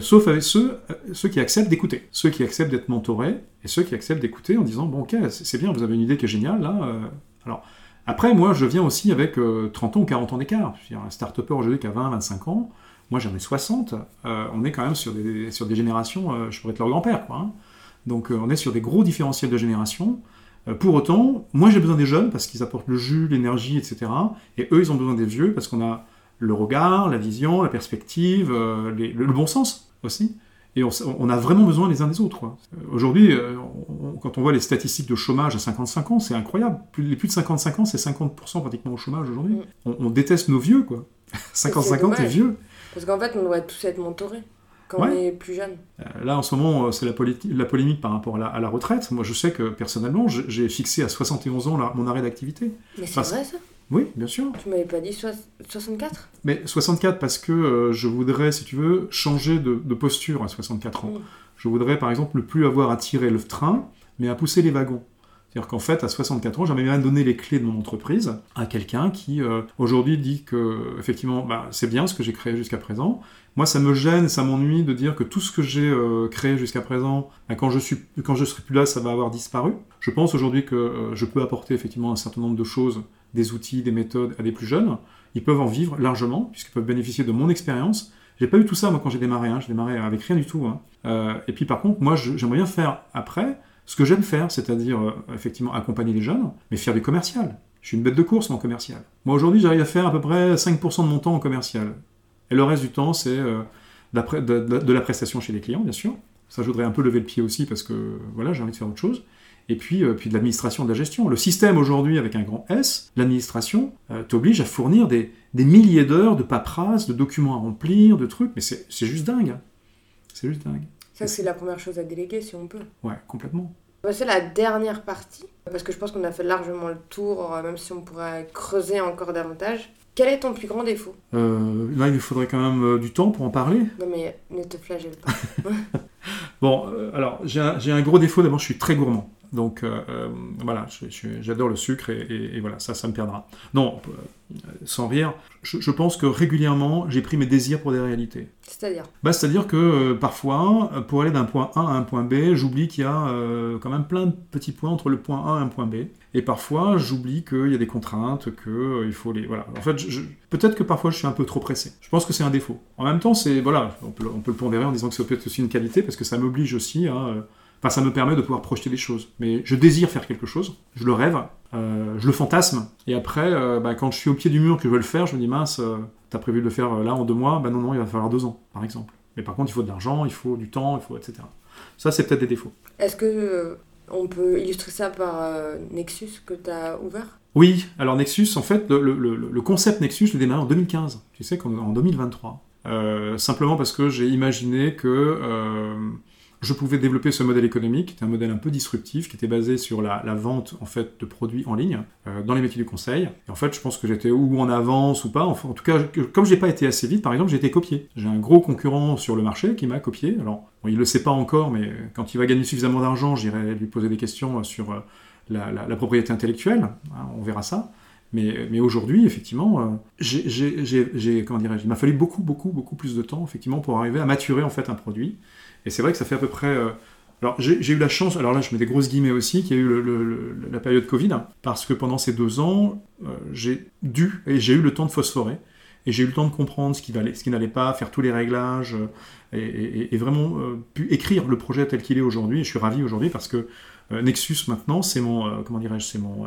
sauf avec ceux, euh, ceux qui acceptent d'écouter, ceux qui acceptent d'être mentorés et ceux qui acceptent d'écouter en disant bon ok c'est bien, vous avez une idée qui est géniale là. Euh. alors après moi je viens aussi avec 30 ans ou 40 ans d'écart. Un start-upper aujourd'hui qui a 20, 25 ans, moi, j'en ai 60. Euh, on est quand même sur des, sur des générations, euh, je pourrais être leur grand-père. Quoi, hein. Donc, euh, on est sur des gros différentiels de génération. pour autant, moi, j'ai besoin des jeunes parce qu'ils apportent le jus, l'énergie, etc. Et eux, ils ont besoin des vieux parce qu'on a le regard, la vision, la perspective, le, bon sens aussi. Et on, a vraiment besoin les uns des autres. Aujourd'hui, quand on voit les statistiques de chômage à 55 ans, c'est incroyable. les plus de 55 ans, c'est 50% pratiquement au chômage aujourd'hui. On, on, déteste nos vieux, quoi. 55 ans, t'es vieux. Parce qu'en fait, on doit tous être mentorés quand on est plus jeune. Euh, là, en ce moment, euh, c'est la, la, polémique par rapport à la, retraite. Moi, je sais que personnellement, j'ai fixé à 71 ans mon arrêt d'activité. Mais c'est vrai ça Oui, bien sûr. Tu m'avais pas dit 64 Mais 64 parce que euh, je voudrais, si tu veux, changer de, posture à 64 ans. je voudrais par exemple ne plus avoir à tirer le train, mais à pousser les wagons. C'est-à-dire qu'en fait, à 64 ans, j'aimerais bien donner les clés de mon entreprise à quelqu'un qui, euh, aujourd'hui, dit que, effectivement, bah, c'est bien ce que j'ai créé jusqu'à présent. Moi, ça me gêne, ça m'ennuie de dire que tout ce que j'ai euh, créé jusqu'à présent, bah, quand, je suis, quand je serai plus là, ça va avoir disparu. Je pense aujourd'hui que euh, je peux apporter, effectivement, un certain nombre de choses, des outils, des méthodes à des plus jeunes. Ils peuvent en vivre largement, puisqu'ils peuvent bénéficier de mon expérience. J'ai pas eu tout ça, moi, quand j'ai démarré. Hein. J'ai démarré avec rien du tout. Hein. et puis, par contre, moi, j'aimerais bien faire après ce que j'aime faire, c'est-à-dire euh, effectivement accompagner les jeunes, mais faire du commercial. Je suis une bête de course en commercial. Moi aujourd'hui, j'arrive à faire à peu près 5% de mon temps en commercial. Et le reste du temps, c'est euh, de, la prestation chez les clients, bien sûr. Ça, je voudrais un peu lever le pied aussi parce que voilà, j'ai envie de faire autre chose. Et puis, euh, puis de l'administration, de la gestion. Le système aujourd'hui, avec un grand S, l'administration, t'oblige à fournir des, des milliers d'heures de paperasse, de documents à remplir, de trucs. Mais c'est juste dingue. C'est juste dingue. Ça, c'est la première chose à déléguer si on peut. Ouais, complètement. C'est la dernière partie, parce que je pense qu'on a fait largement le tour, euh, même si on pourrait creuser encore davantage. Quel est ton plus grand défaut? Euh, Là, il faudrait quand même euh, du temps pour en parler. Non, mais ne te flagelle pas. bon, alors, j'ai un, un, gros défaut. D'abord, je suis très gourmand. Donc euh, euh, voilà, j'adore le sucre et, voilà, ça, ça me perdra. Non, euh, sans rire, je, pense que régulièrement, j'ai pris mes désirs pour des réalités. C'est-à-dire? Bah, C'est-à-dire que parfois, pour aller d'un point A à un point B, j'oublie qu'il y a quand même plein de petits points entre le point A et un point B. Et parfois, j'oublie qu'il y a des contraintes, qu'il faut les... Voilà. En fait, peut-être que parfois, je suis un peu trop pressé. Je pense que c'est un défaut. En même temps, c'est... Voilà, on peut, on peut le pondérer en disant que c'est peut-être aussi une qualité, parce que ça m'oblige aussi à Enfin, ça me permet de pouvoir projeter des choses. Mais je désire faire quelque chose, je le rêve, euh, je le fantasme, et après, euh, bah, quand je suis au pied du mur que je veux le faire, je me dis mince, euh, t'as prévu de le faire là en deux mois, bah non, non, il va falloir deux ans, par exemple. Mais par contre, il faut de l'argent, il faut du temps, il faut etc. Ça, c'est peut-être des défauts. Est-ce que on peut illustrer ça par Nexus que tu as ouvert? Oui, alors Nexus, en fait, le, concept Nexus, je l'ai démarré en 2015, tu sais, en 2023. simplement parce que j'ai imaginé que je pouvais développer ce modèle économique, qui était un modèle un peu disruptif, qui était basé sur la, vente en fait de produits en ligne euh, dans les métiers du conseil. Et en fait, je pense que j'étais ou en avance ou pas. Enfin, en tout cas, comme j'ai pas été assez vite, par exemple, j'ai été copié. J'ai un gros concurrent sur le marché qui m'a copié. Alors, bon, il le sait pas encore, mais quand il va gagner suffisamment d'argent, j'irai lui poser des questions sur euh, la, propriété intellectuelle. Hein, on verra ça. Mais, aujourd'hui, effectivement, euh, j'ai, comment dirais il m'a fallu beaucoup, beaucoup, beaucoup plus de temps, effectivement, pour arriver à maturer en fait un produit. Et c'est vrai que ça fait à peu près. Euh, alors j'ai eu la chance, alors là je mets des grosses guillemets aussi, qu'il y a eu la période Covid, parce que pendant ces deux ans, euh, j'ai dû et j'ai eu le temps de phosphorer, et j'ai eu le temps de comprendre ce qui, ce qui n'allait pas, faire tous les réglages, euh, et, vraiment pu écrire le projet tel qu'il est aujourd'hui. Et je suis ravi aujourd'hui parce que Nexus maintenant, c'est mon, comment dirais-je, c'est mon,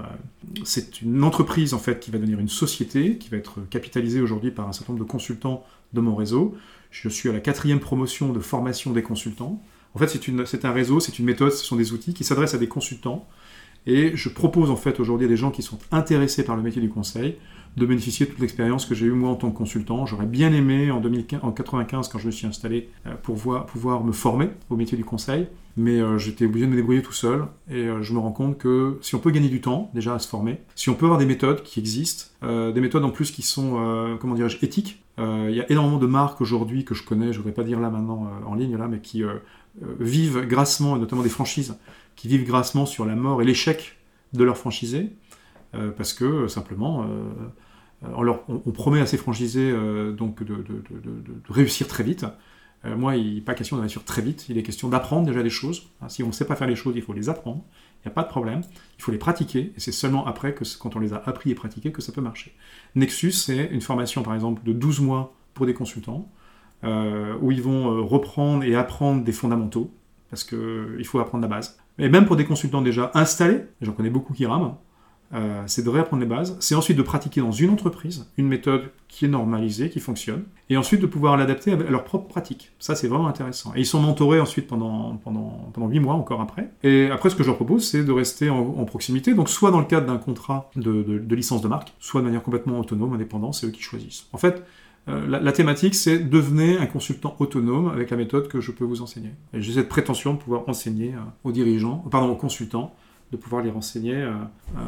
c'est une entreprise en fait qui va devenir une société, qui va être capitalisée aujourd'hui par un certain nombre de consultants de mon réseau. Je suis à la quatrième promotion de formation des consultants. En fait, c'est un réseau, c'est une méthode, ce sont des outils qui s'adressent à des consultants. Et je propose en fait aujourd'hui à des gens qui sont intéressés par le métier du conseil de bénéficier de toute l'expérience que j'ai eue moi en tant que consultant. J'aurais bien aimé en 1995, quand je me suis installé, euh, pour pouvoir me former au métier du conseil, mais euh, j'étais obligé de me débrouiller tout seul. Et euh, je me rends compte que si on peut gagner du temps déjà à se former, si on peut avoir des méthodes qui existent, des méthodes en plus qui sont, comment dirais-je, éthiques, il y a énormément de marques aujourd'hui que je connais, je ne voudrais pas dire là maintenant en ligne, là, mais qui vivent grassement, et notamment des franchises, qui vivent grassement sur la mort et l'échec de leurs franchisés, parce que simplement on, promet à ces franchisés donc de, réussir très vite. moi, il n'est pas question de réussir très vite, il est question d'apprendre déjà des choses. si on ne sait pas faire les choses, il faut les apprendre. Il n'y a pas de problème. Il faut les pratiquer. Et c'est seulement après, que, quand on les a appris et pratiqués, que ça peut marcher. Nexus, c'est une formation, par exemple, de 12 mois pour des consultants, euh, où ils vont euh, reprendre et apprendre des fondamentaux, parce qu'il faut apprendre la base. Et même pour des consultants déjà installés, j'en connais beaucoup qui rament, euh, c'est de réapprendre les bases, c'est ensuite de pratiquer dans une entreprise une méthode qui est normalisée, qui fonctionne, et ensuite de pouvoir l'adapter à leur propre pratique. Ça, c'est vraiment intéressant. Et ils sont mentorés ensuite pendant, pendant, pendant 8 mois encore après. Et après, ce que je leur propose, c'est de rester en, proximité, donc soit dans le cadre d'un contrat de, licence de marque, soit de manière complètement autonome, indépendante, c'est eux qui choisissent. En fait, euh, la, thématique, c'est devenir un consultant autonome avec la méthode que je peux vous enseigner. J'ai cette prétention de pouvoir enseigner euh, aux dirigeants, pardon, aux consultants, de pouvoir les renseigner, euh, euh,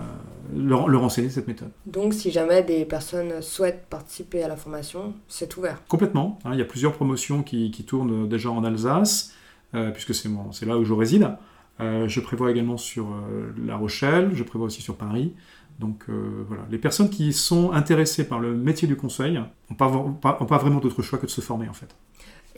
leur, leur, enseigner cette méthode. Donc si jamais des personnes souhaitent participer à la formation, c'est ouvert Complètement. Hein. il y a plusieurs promotions qui, qui, tournent déjà en Alsace. puisque c'est c'est là où je réside. je prévois également sur La Rochelle, je prévois aussi sur Paris. Donc voilà, les personnes qui sont intéressées par le métier du conseil n'ont pas, pas, vraiment d'autre choix que de se former en fait.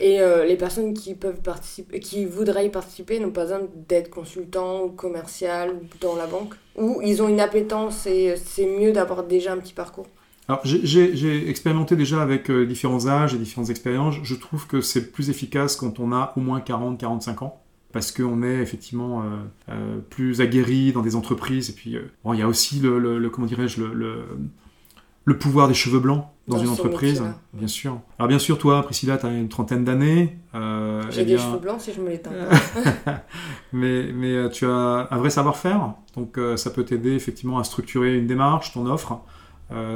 Et euh, les personnes qui peuvent participer, qui voudraient y participer, n'ont pas besoin d'être consultant ou commercial dans la banque Ou ils ont une appétence et c'est mieux d'avoir déjà un petit parcours alors, j'ai expérimenté déjà avec euh, différents âges et différentes expériences. Je trouve que c'est plus efficace quand on a au moins 40-45 ans parce qu'on est effectivement euh, plus aguerri dans des entreprises. Et puis, bon, il y a aussi le comment dirais-je, le, le pouvoir des cheveux blancs dans, une entreprise, bien sûr. Alors bien sûr, toi, Priscilla, tu as une trentaine d'années. Euh, J'ai eh des cheveux blancs si je me les teins mais, mais euh, tu as un vrai savoir-faire, donc euh, ça peut t'aider effectivement à structurer une démarche, ton offre.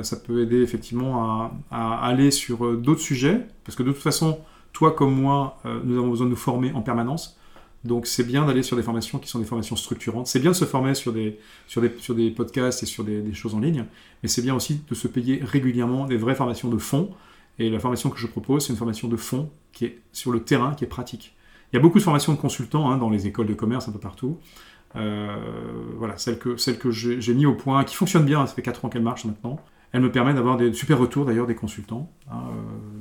ça peut aider effectivement à aller sur d'autres sujets, parce que de toute façon, toi comme moi, nous avons besoin de nous former en permanence. Donc c'est bien d'aller sur des formations qui sont des formations structurantes. C'est bien de se former sur des, sur des, sur des podcasts et sur des, choses en ligne, mais c'est bien aussi de se payer régulièrement des vraies formations de fond. Et la formation que je propose, c'est une formation de fond qui est sur le terrain, qui est pratique. Il y a beaucoup de formations de consultants hein, dans les écoles de commerce un peu partout. Euh, voilà, celle que, celle que j'ai mis au point, qui fonctionne bien, ça fait 4 ans qu'elle marche maintenant. Elle me permet d'avoir des super retours d'ailleurs des consultants hein,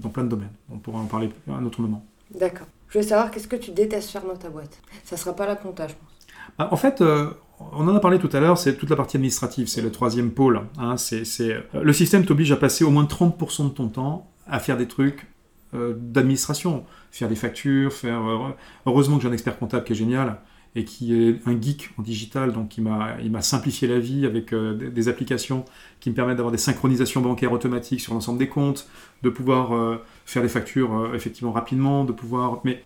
dans plein de domaines. On pourra en parler à un autre moment. D'accord. Je veux savoir qu'est-ce que tu détestes faire dans ta boîte? Ça sera pas la compta, je pense. Bah, en fait, euh, on en a parlé tout à l'heure, c'est toute la partie administrative, c'est le troisième pôle. Hein, euh, le système t'oblige à passer au moins 30% de ton temps à faire des trucs euh, d'administration, faire des factures, faire. heureusement que j'ai un expert comptable qui est génial et qui est un geek en digital, donc il m'a, simplifié la vie avec euh, des, applications qui me permettent d'avoir des synchronisations bancaires automatiques sur l'ensemble des comptes, de pouvoir euh, faire des factures euh, effectivement rapidement, de pouvoir... Mais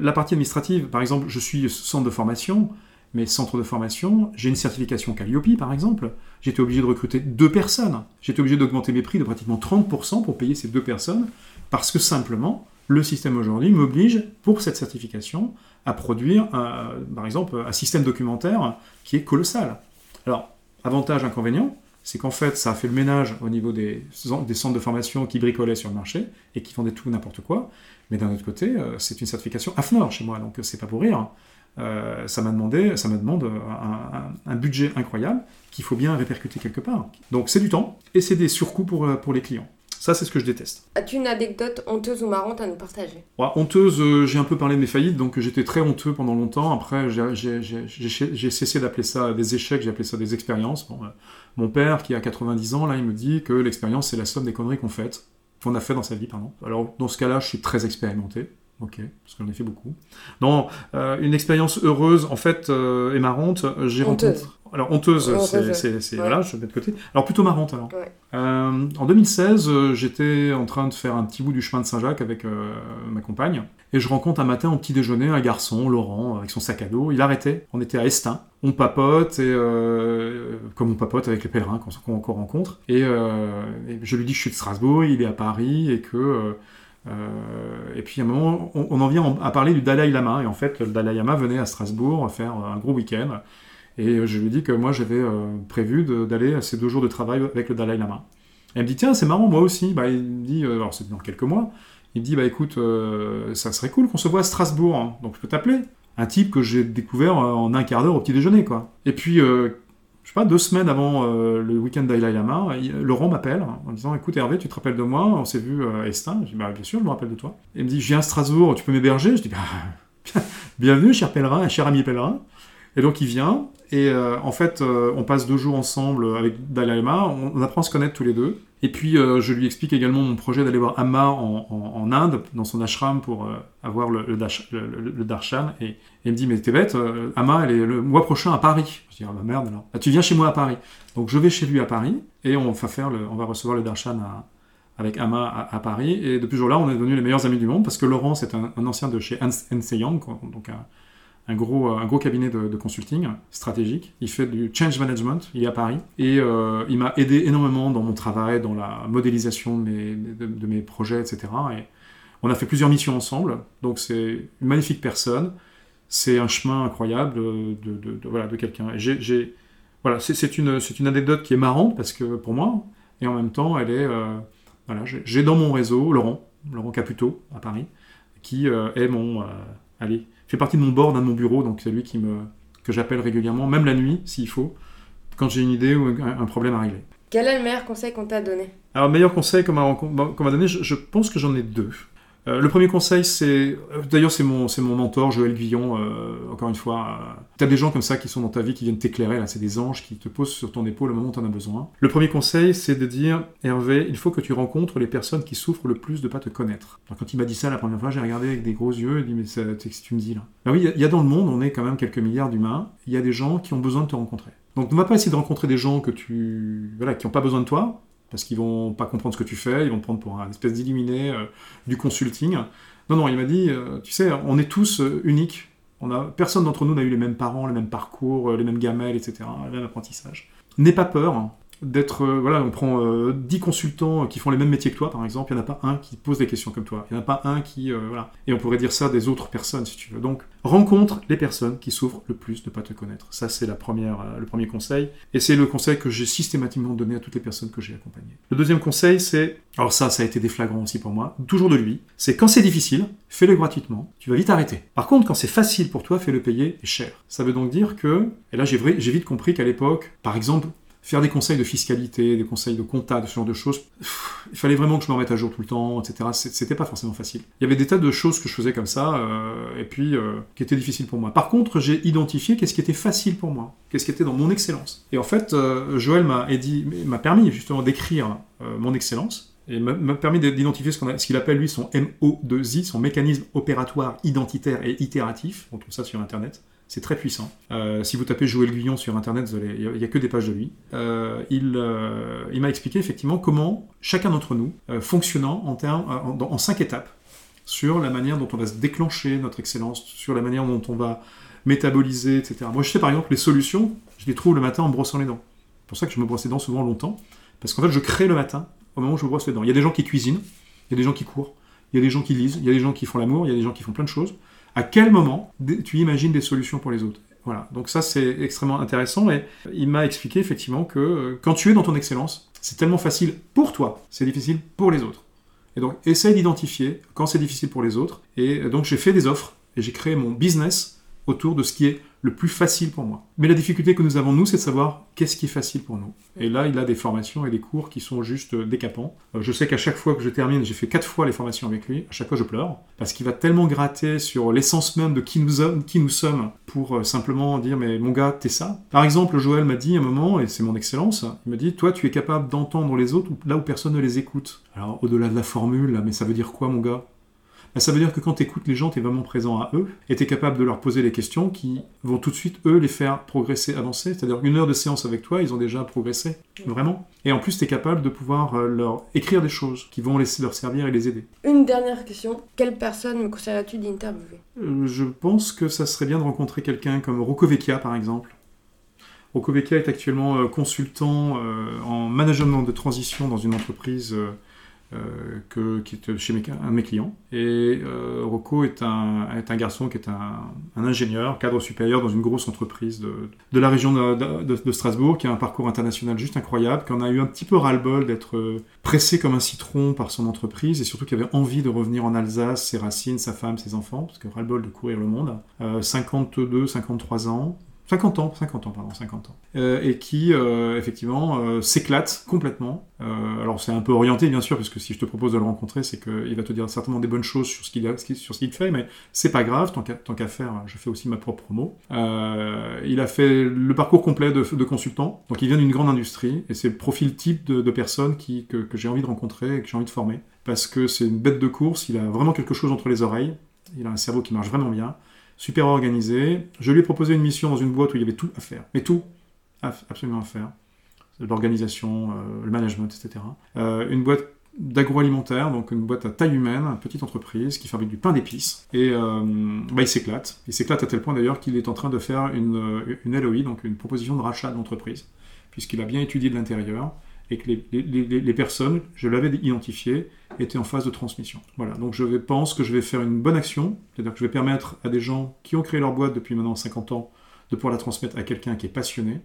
la partie administrative, par exemple, je suis centre de formation, mais centre de formation, j'ai une certification Calliope par exemple, j'étais obligé de recruter deux personnes, j'étais obligé d'augmenter mes prix de pratiquement 30% pour payer ces deux personnes, parce que simplement, le système aujourd'hui m'oblige, pour cette certification, à produire, par exemple, un système documentaire qui est colossal. Alors, avantage, inconvénient, c'est qu'en fait, ça a fait le ménage au niveau des, centres de formation qui bricolaient sur le marché et qui vendaient tout n'importe quoi. Mais d'un autre côté, euh, c'est une certification AFNOR chez moi, donc euh, c'est pas pour rire. Euh, ça m'a demandé, ça me demande un, budget incroyable qu'il faut bien répercuter quelque part. Donc c'est du temps et c'est des surcoûts pour les clients. Ça, c'est ce que je déteste. As-tu une anecdote honteuse ou marrante à nous partager? Honteuse, euh, j'ai un peu parlé de mes faillites, donc j'étais très honteux pendant longtemps. Après, j'ai cessé d'appeler ça des échecs, j'ai appelé ça des expériences. Bon, euh, mon père, qui a 90 ans, là, il me dit que l'expérience, c'est la somme des conneries qu'on fait, qu'on a fait dans sa vie, pardon. Alors, dans ce cas-là, je suis très expérimenté. Ok, parce que j'en ai fait beaucoup. Non, euh, une expérience heureuse, en fait, et marrante, j'ai rencontré... Alors, honteuse, c'est. Voilà, je vais de côté. Alors, plutôt marrante, alors. Euh, en 2016, euh, j'étais en train de faire un petit bout du chemin de Saint-Jacques avec euh, ma compagne. Et je rencontre un matin au petit déjeuner un garçon, Laurent, avec son sac à dos. Il arrêtait. On était à Estin. On papote, et, comme on papote avec les pèlerins qu'on rencontre. Et, je lui dis que je suis de Strasbourg, il est à Paris, et que. Et puis à un moment, on, on, en vient à parler du Dalai Lama. Et en fait, le Dalai Lama venait à Strasbourg faire un gros week-end. Et je lui dis que moi j'avais euh, prévu d'aller à ces deux jours de travail avec le Dalai Lama. elle me dit tiens c'est marrant moi aussi. Bah, il me dit euh, alors c'est dans quelques mois. Il me dit bah écoute euh, ça serait cool qu'on se voit à Strasbourg hein. donc je peux t'appeler. Un type que j'ai découvert en un quart d'heure au petit déjeuner quoi. Et puis deux semaines avant le week-end Lama, Laurent m'appelle en disant écoute Hervé tu te rappelles de moi? On s'est vu à Estin. Je dis bah bien sûr je me rappelle de toi. Il me dit je viens à Strasbourg tu peux m'héberger? Je dis bah bienvenue cher pèlerin cher ami pèlerin. Et donc il vient, et euh, en fait, euh, on passe deux jours ensemble avec Dalai Lama, on, apprend à se connaître tous les deux. Et puis euh, je lui explique également mon projet d'aller voir Amma en, Inde, dans son ashram, pour avoir le, darshan. Et, il me dit, mais t'es bête, Amma, elle est le mois prochain à Paris. Je dis, ah bah merde alors. Bah, tu viens chez moi à Paris. Donc je vais chez lui à Paris, et on va, faire on va recevoir le darshan avec Amma à, Paris. Et depuis ce jour-là, on est devenus les meilleurs amis du monde, parce que Laurent, c'est un, ancien de chez Ernst Young, donc un un gros, euh, un gros cabinet de, consulting stratégique. Il fait du change management, il est à Paris. Et euh, il m'a aidé énormément dans mon travail, dans la modélisation de mes, projets, etc. Et on a fait plusieurs missions ensemble. Donc c'est une magnifique personne. C'est un chemin incroyable de, de voilà, de quelqu'un. J'ai, voilà, c'est une, une anecdote qui est marrante parce que pour moi, et en même temps, elle est. Euh, voilà, j'ai dans mon réseau Laurent, Laurent Caputo à Paris, qui est mon allez, fait partie de mon board, de mon bureau, donc c'est lui qui me, que j'appelle régulièrement, même la nuit, s'il faut, quand j'ai une idée ou un, un problème à régler. Quel est le meilleur conseil qu'on t'a donné? Alors, le meilleur conseil qu'on m'a donné, je, je pense que j'en ai deux. Euh, le premier conseil, c'est. D'ailleurs, c'est mon, mon mentor, Joël Guillon, euh, encore une fois. Euh, T'as des gens comme ça qui sont dans ta vie, qui viennent t'éclairer, là, c'est des anges qui te posent sur ton épaule au moment où t'en as besoin. Le premier conseil, c'est de dire Hervé, il faut que tu rencontres les personnes qui souffrent le plus de pas te connaître. Quand il m'a dit ça la première fois, j'ai regardé avec des gros yeux et dit Mais ça, que tu me dis là Ben oui, il y a- il y, a dans le monde, on est quand même quelques milliards d'humains, il y a des gens qui ont besoin de te rencontrer. Donc, ne va pas essayer de rencontrer des gens que tu. Voilà, qui n'ont pas besoin de toi, parce qu'ils vont pas comprendre ce que tu fais, ils vont te prendre pour un espèce d'illuminé euh, du consulting. Non, non, il m'a dit, euh, tu sais, on est tous euh, uniques. On a, personne d'entre nous n'a eu les mêmes parents, les mêmes parcours, les mêmes gamelles, etc., le même apprentissage. N'aie pas peur d'être... euh, voilà, on prend euh, 10 consultants qui font les mêmes métiers que toi, par exemple, il n'y en a pas un qui pose des questions comme toi. Il n'y en a pas un qui... euh, voilà. Et on pourrait dire ça des autres personnes, si tu veux. Donc, rencontre les personnes qui souffrent le plus de ne pas te connaître. Ça, c'est la première, euh, le premier conseil. Et c'est le conseil que j'ai systématiquement donné à toutes les personnes que j'ai accompagnées. Le deuxième conseil, c'est... Alors ça, ça a été des flagrants aussi pour moi. Toujours de lui. C'est quand c'est difficile, fais-le gratuitement. Tu vas vite arrêter. Par contre, quand c'est facile pour toi, fais-le payer et cher. Ça veut donc dire que... Et là, j'ai vite compris qu'à l'époque, par exemple, faire des conseils de fiscalité, des conseils de compta, ce genre de choses, il fallait vraiment que je me remette à jour tout le temps, etc. C'était pas forcément facile. Il y avait des tas de choses que je faisais comme ça, euh, et puis euh, qui étaient difficiles pour moi. Par contre, j'ai identifié qu'est-ce qui était facile pour moi, qu'est-ce qui était dans mon excellence. Et en fait, euh, Joël m'a permis justement d'écrire mon excellence. Et m'a- permis d'identifier ce qu'il appelle lui son MO2I, son mécanisme opératoire identitaire et itératif. On trouve ça sur Internet. C'est très puissant. Euh, si vous tapez Joël Guyon sur Internet, il n'y a, que des pages de lui. Euh, il euh, il m'a expliqué effectivement comment chacun d'entre nous, fonctionnant en, en, en cinq étapes, sur la manière dont on va se déclencher notre excellence, sur la manière dont on va métaboliser, etc. Moi, je sais par exemple, les solutions, je les trouve le matin en brossant les dents. C'est pour ça que je me brosse les dents souvent longtemps, parce qu'en fait, je crée le matin au moment où je me brosse les dents. Il y a des gens qui cuisinent, il y a des gens qui courent, il y a des gens qui lisent, il y a des gens qui font l'amour, il y a des gens qui font plein de choses. À quel moment tu imagines des solutions pour les autres? Voilà, donc ça c'est extrêmement intéressant et il m'a expliqué effectivement que euh, quand tu es dans ton excellence, c'est tellement facile pour toi, c'est difficile pour les autres. Et donc essaye d'identifier quand c'est difficile pour les autres. Et donc j'ai fait des offres et j'ai créé mon business autour de ce qui est le plus facile pour moi. Mais la difficulté que nous avons, nous, c'est de savoir qu'est-ce qui est facile pour nous. Et là, il a des formations et des cours qui sont juste euh, décapants. Euh, Je sais qu'à chaque fois que je termine, j'ai fait quatre fois les formations avec lui, à chaque fois je pleure, parce qu'il va tellement gratter sur l'essence même de qui nous, sommes- qui nous sommes pour euh, simplement dire, mais mon gars, t'es ça. Par exemple, Joël m'a dit à un moment, et c'est mon excellence, il me dit, toi, tu es capable d'entendre les autres là où personne ne les écoute. Alors, au-delà de la formule, mais ça veut dire quoi, mon gars? Ça veut dire que quand tu écoutes les gens, tu es vraiment présent à eux et tu es capable de leur poser des questions qui vont tout de suite, eux, les faire progresser, avancer. C'est-à-dire une heure de séance avec toi, ils ont déjà progressé, vraiment. Et en plus, tu es capable de pouvoir euh, leur écrire des choses qui vont les- leur servir et les aider. Une dernière question. Quelle personne me conseillerais-tu d'interviewer? Euh, je pense que ça serait bien de rencontrer quelqu'un comme Rocco Vecchia, par exemple. Rocco Vecchia est actuellement euh, consultant en management de transition dans une entreprise que- qui est chez mes- un de mes clients. Et euh, Rocco est un, est un garçon qui est un, ingénieur, cadre supérieur dans une grosse entreprise de, de la région de, Strasbourg, qui a un parcours international juste incroyable, qui en a eu un petit peu ras-le-bol d'être euh, pressé comme un citron par son entreprise, et surtout qui avait envie de revenir en Alsace, ses racines, sa femme, ses enfants, parce que ras-le-bol de courir le monde. Euh, 52, 53 ans, 50 ans, 50 ans, pardon, 50 ans. Euh, et qui, euh, effectivement, euh, s'éclate complètement. Alors, c'est un peu orienté, bien sûr, parce que si je te propose de le rencontrer, c'est qu'il va te dire certainement des bonnes choses sur ce qu'il fait, mais c'est pas grave, tant qu'à faire, je fais aussi ma propre promo. Il a fait le parcours complet de, consultant, donc il vient d'une grande industrie, et c'est le profil type de, personne que j'ai envie de rencontrer et que j'ai envie de former, parce que c'est une bête de course, il a vraiment quelque chose entre les oreilles, il a un cerveau qui marche vraiment bien, super organisé. Je lui ai proposé une mission dans une boîte où il y avait tout à faire, mais tout absolument à faire. L'organisation, euh, le management, etc. Euh, une boîte d'agroalimentaire, donc une boîte à taille humaine, une petite entreprise qui fabrique du pain d'épices. Et euh, bah, il s'éclate. Il s'éclate à tel point d'ailleurs qu'il est en train de faire une, une LOI, donc une proposition de rachat de l'entreprise, puisqu'il a bien étudié de l'intérieur et que les, les- personnes, je l'avais identifié, étaient en phase de transmission. Voilà, donc je pense que je vais faire une bonne action, c'est-à-dire que je vais permettre à des gens qui ont créé leur boîte depuis maintenant 50 ans de pouvoir la transmettre à quelqu'un qui est passionné,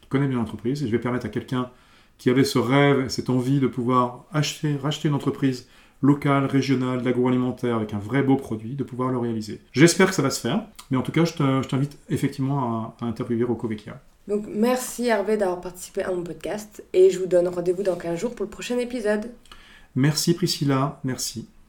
qui connaît bien l'entreprise, et je vais permettre à quelqu'un qui avait ce rêve, cette envie de pouvoir acheter, racheter une entreprise, local, régional, d'agroalimentaire, avec un vrai beau produit, de pouvoir le réaliser. J'espère que ça va se faire, mais en tout cas, je t'invite effectivement à, à interviewer Rocco Vecchia. Donc merci Hervé d'avoir participé à mon podcast et je vous donne rendez-vous dans 15 jours pour le prochain épisode. Merci Priscilla, merci.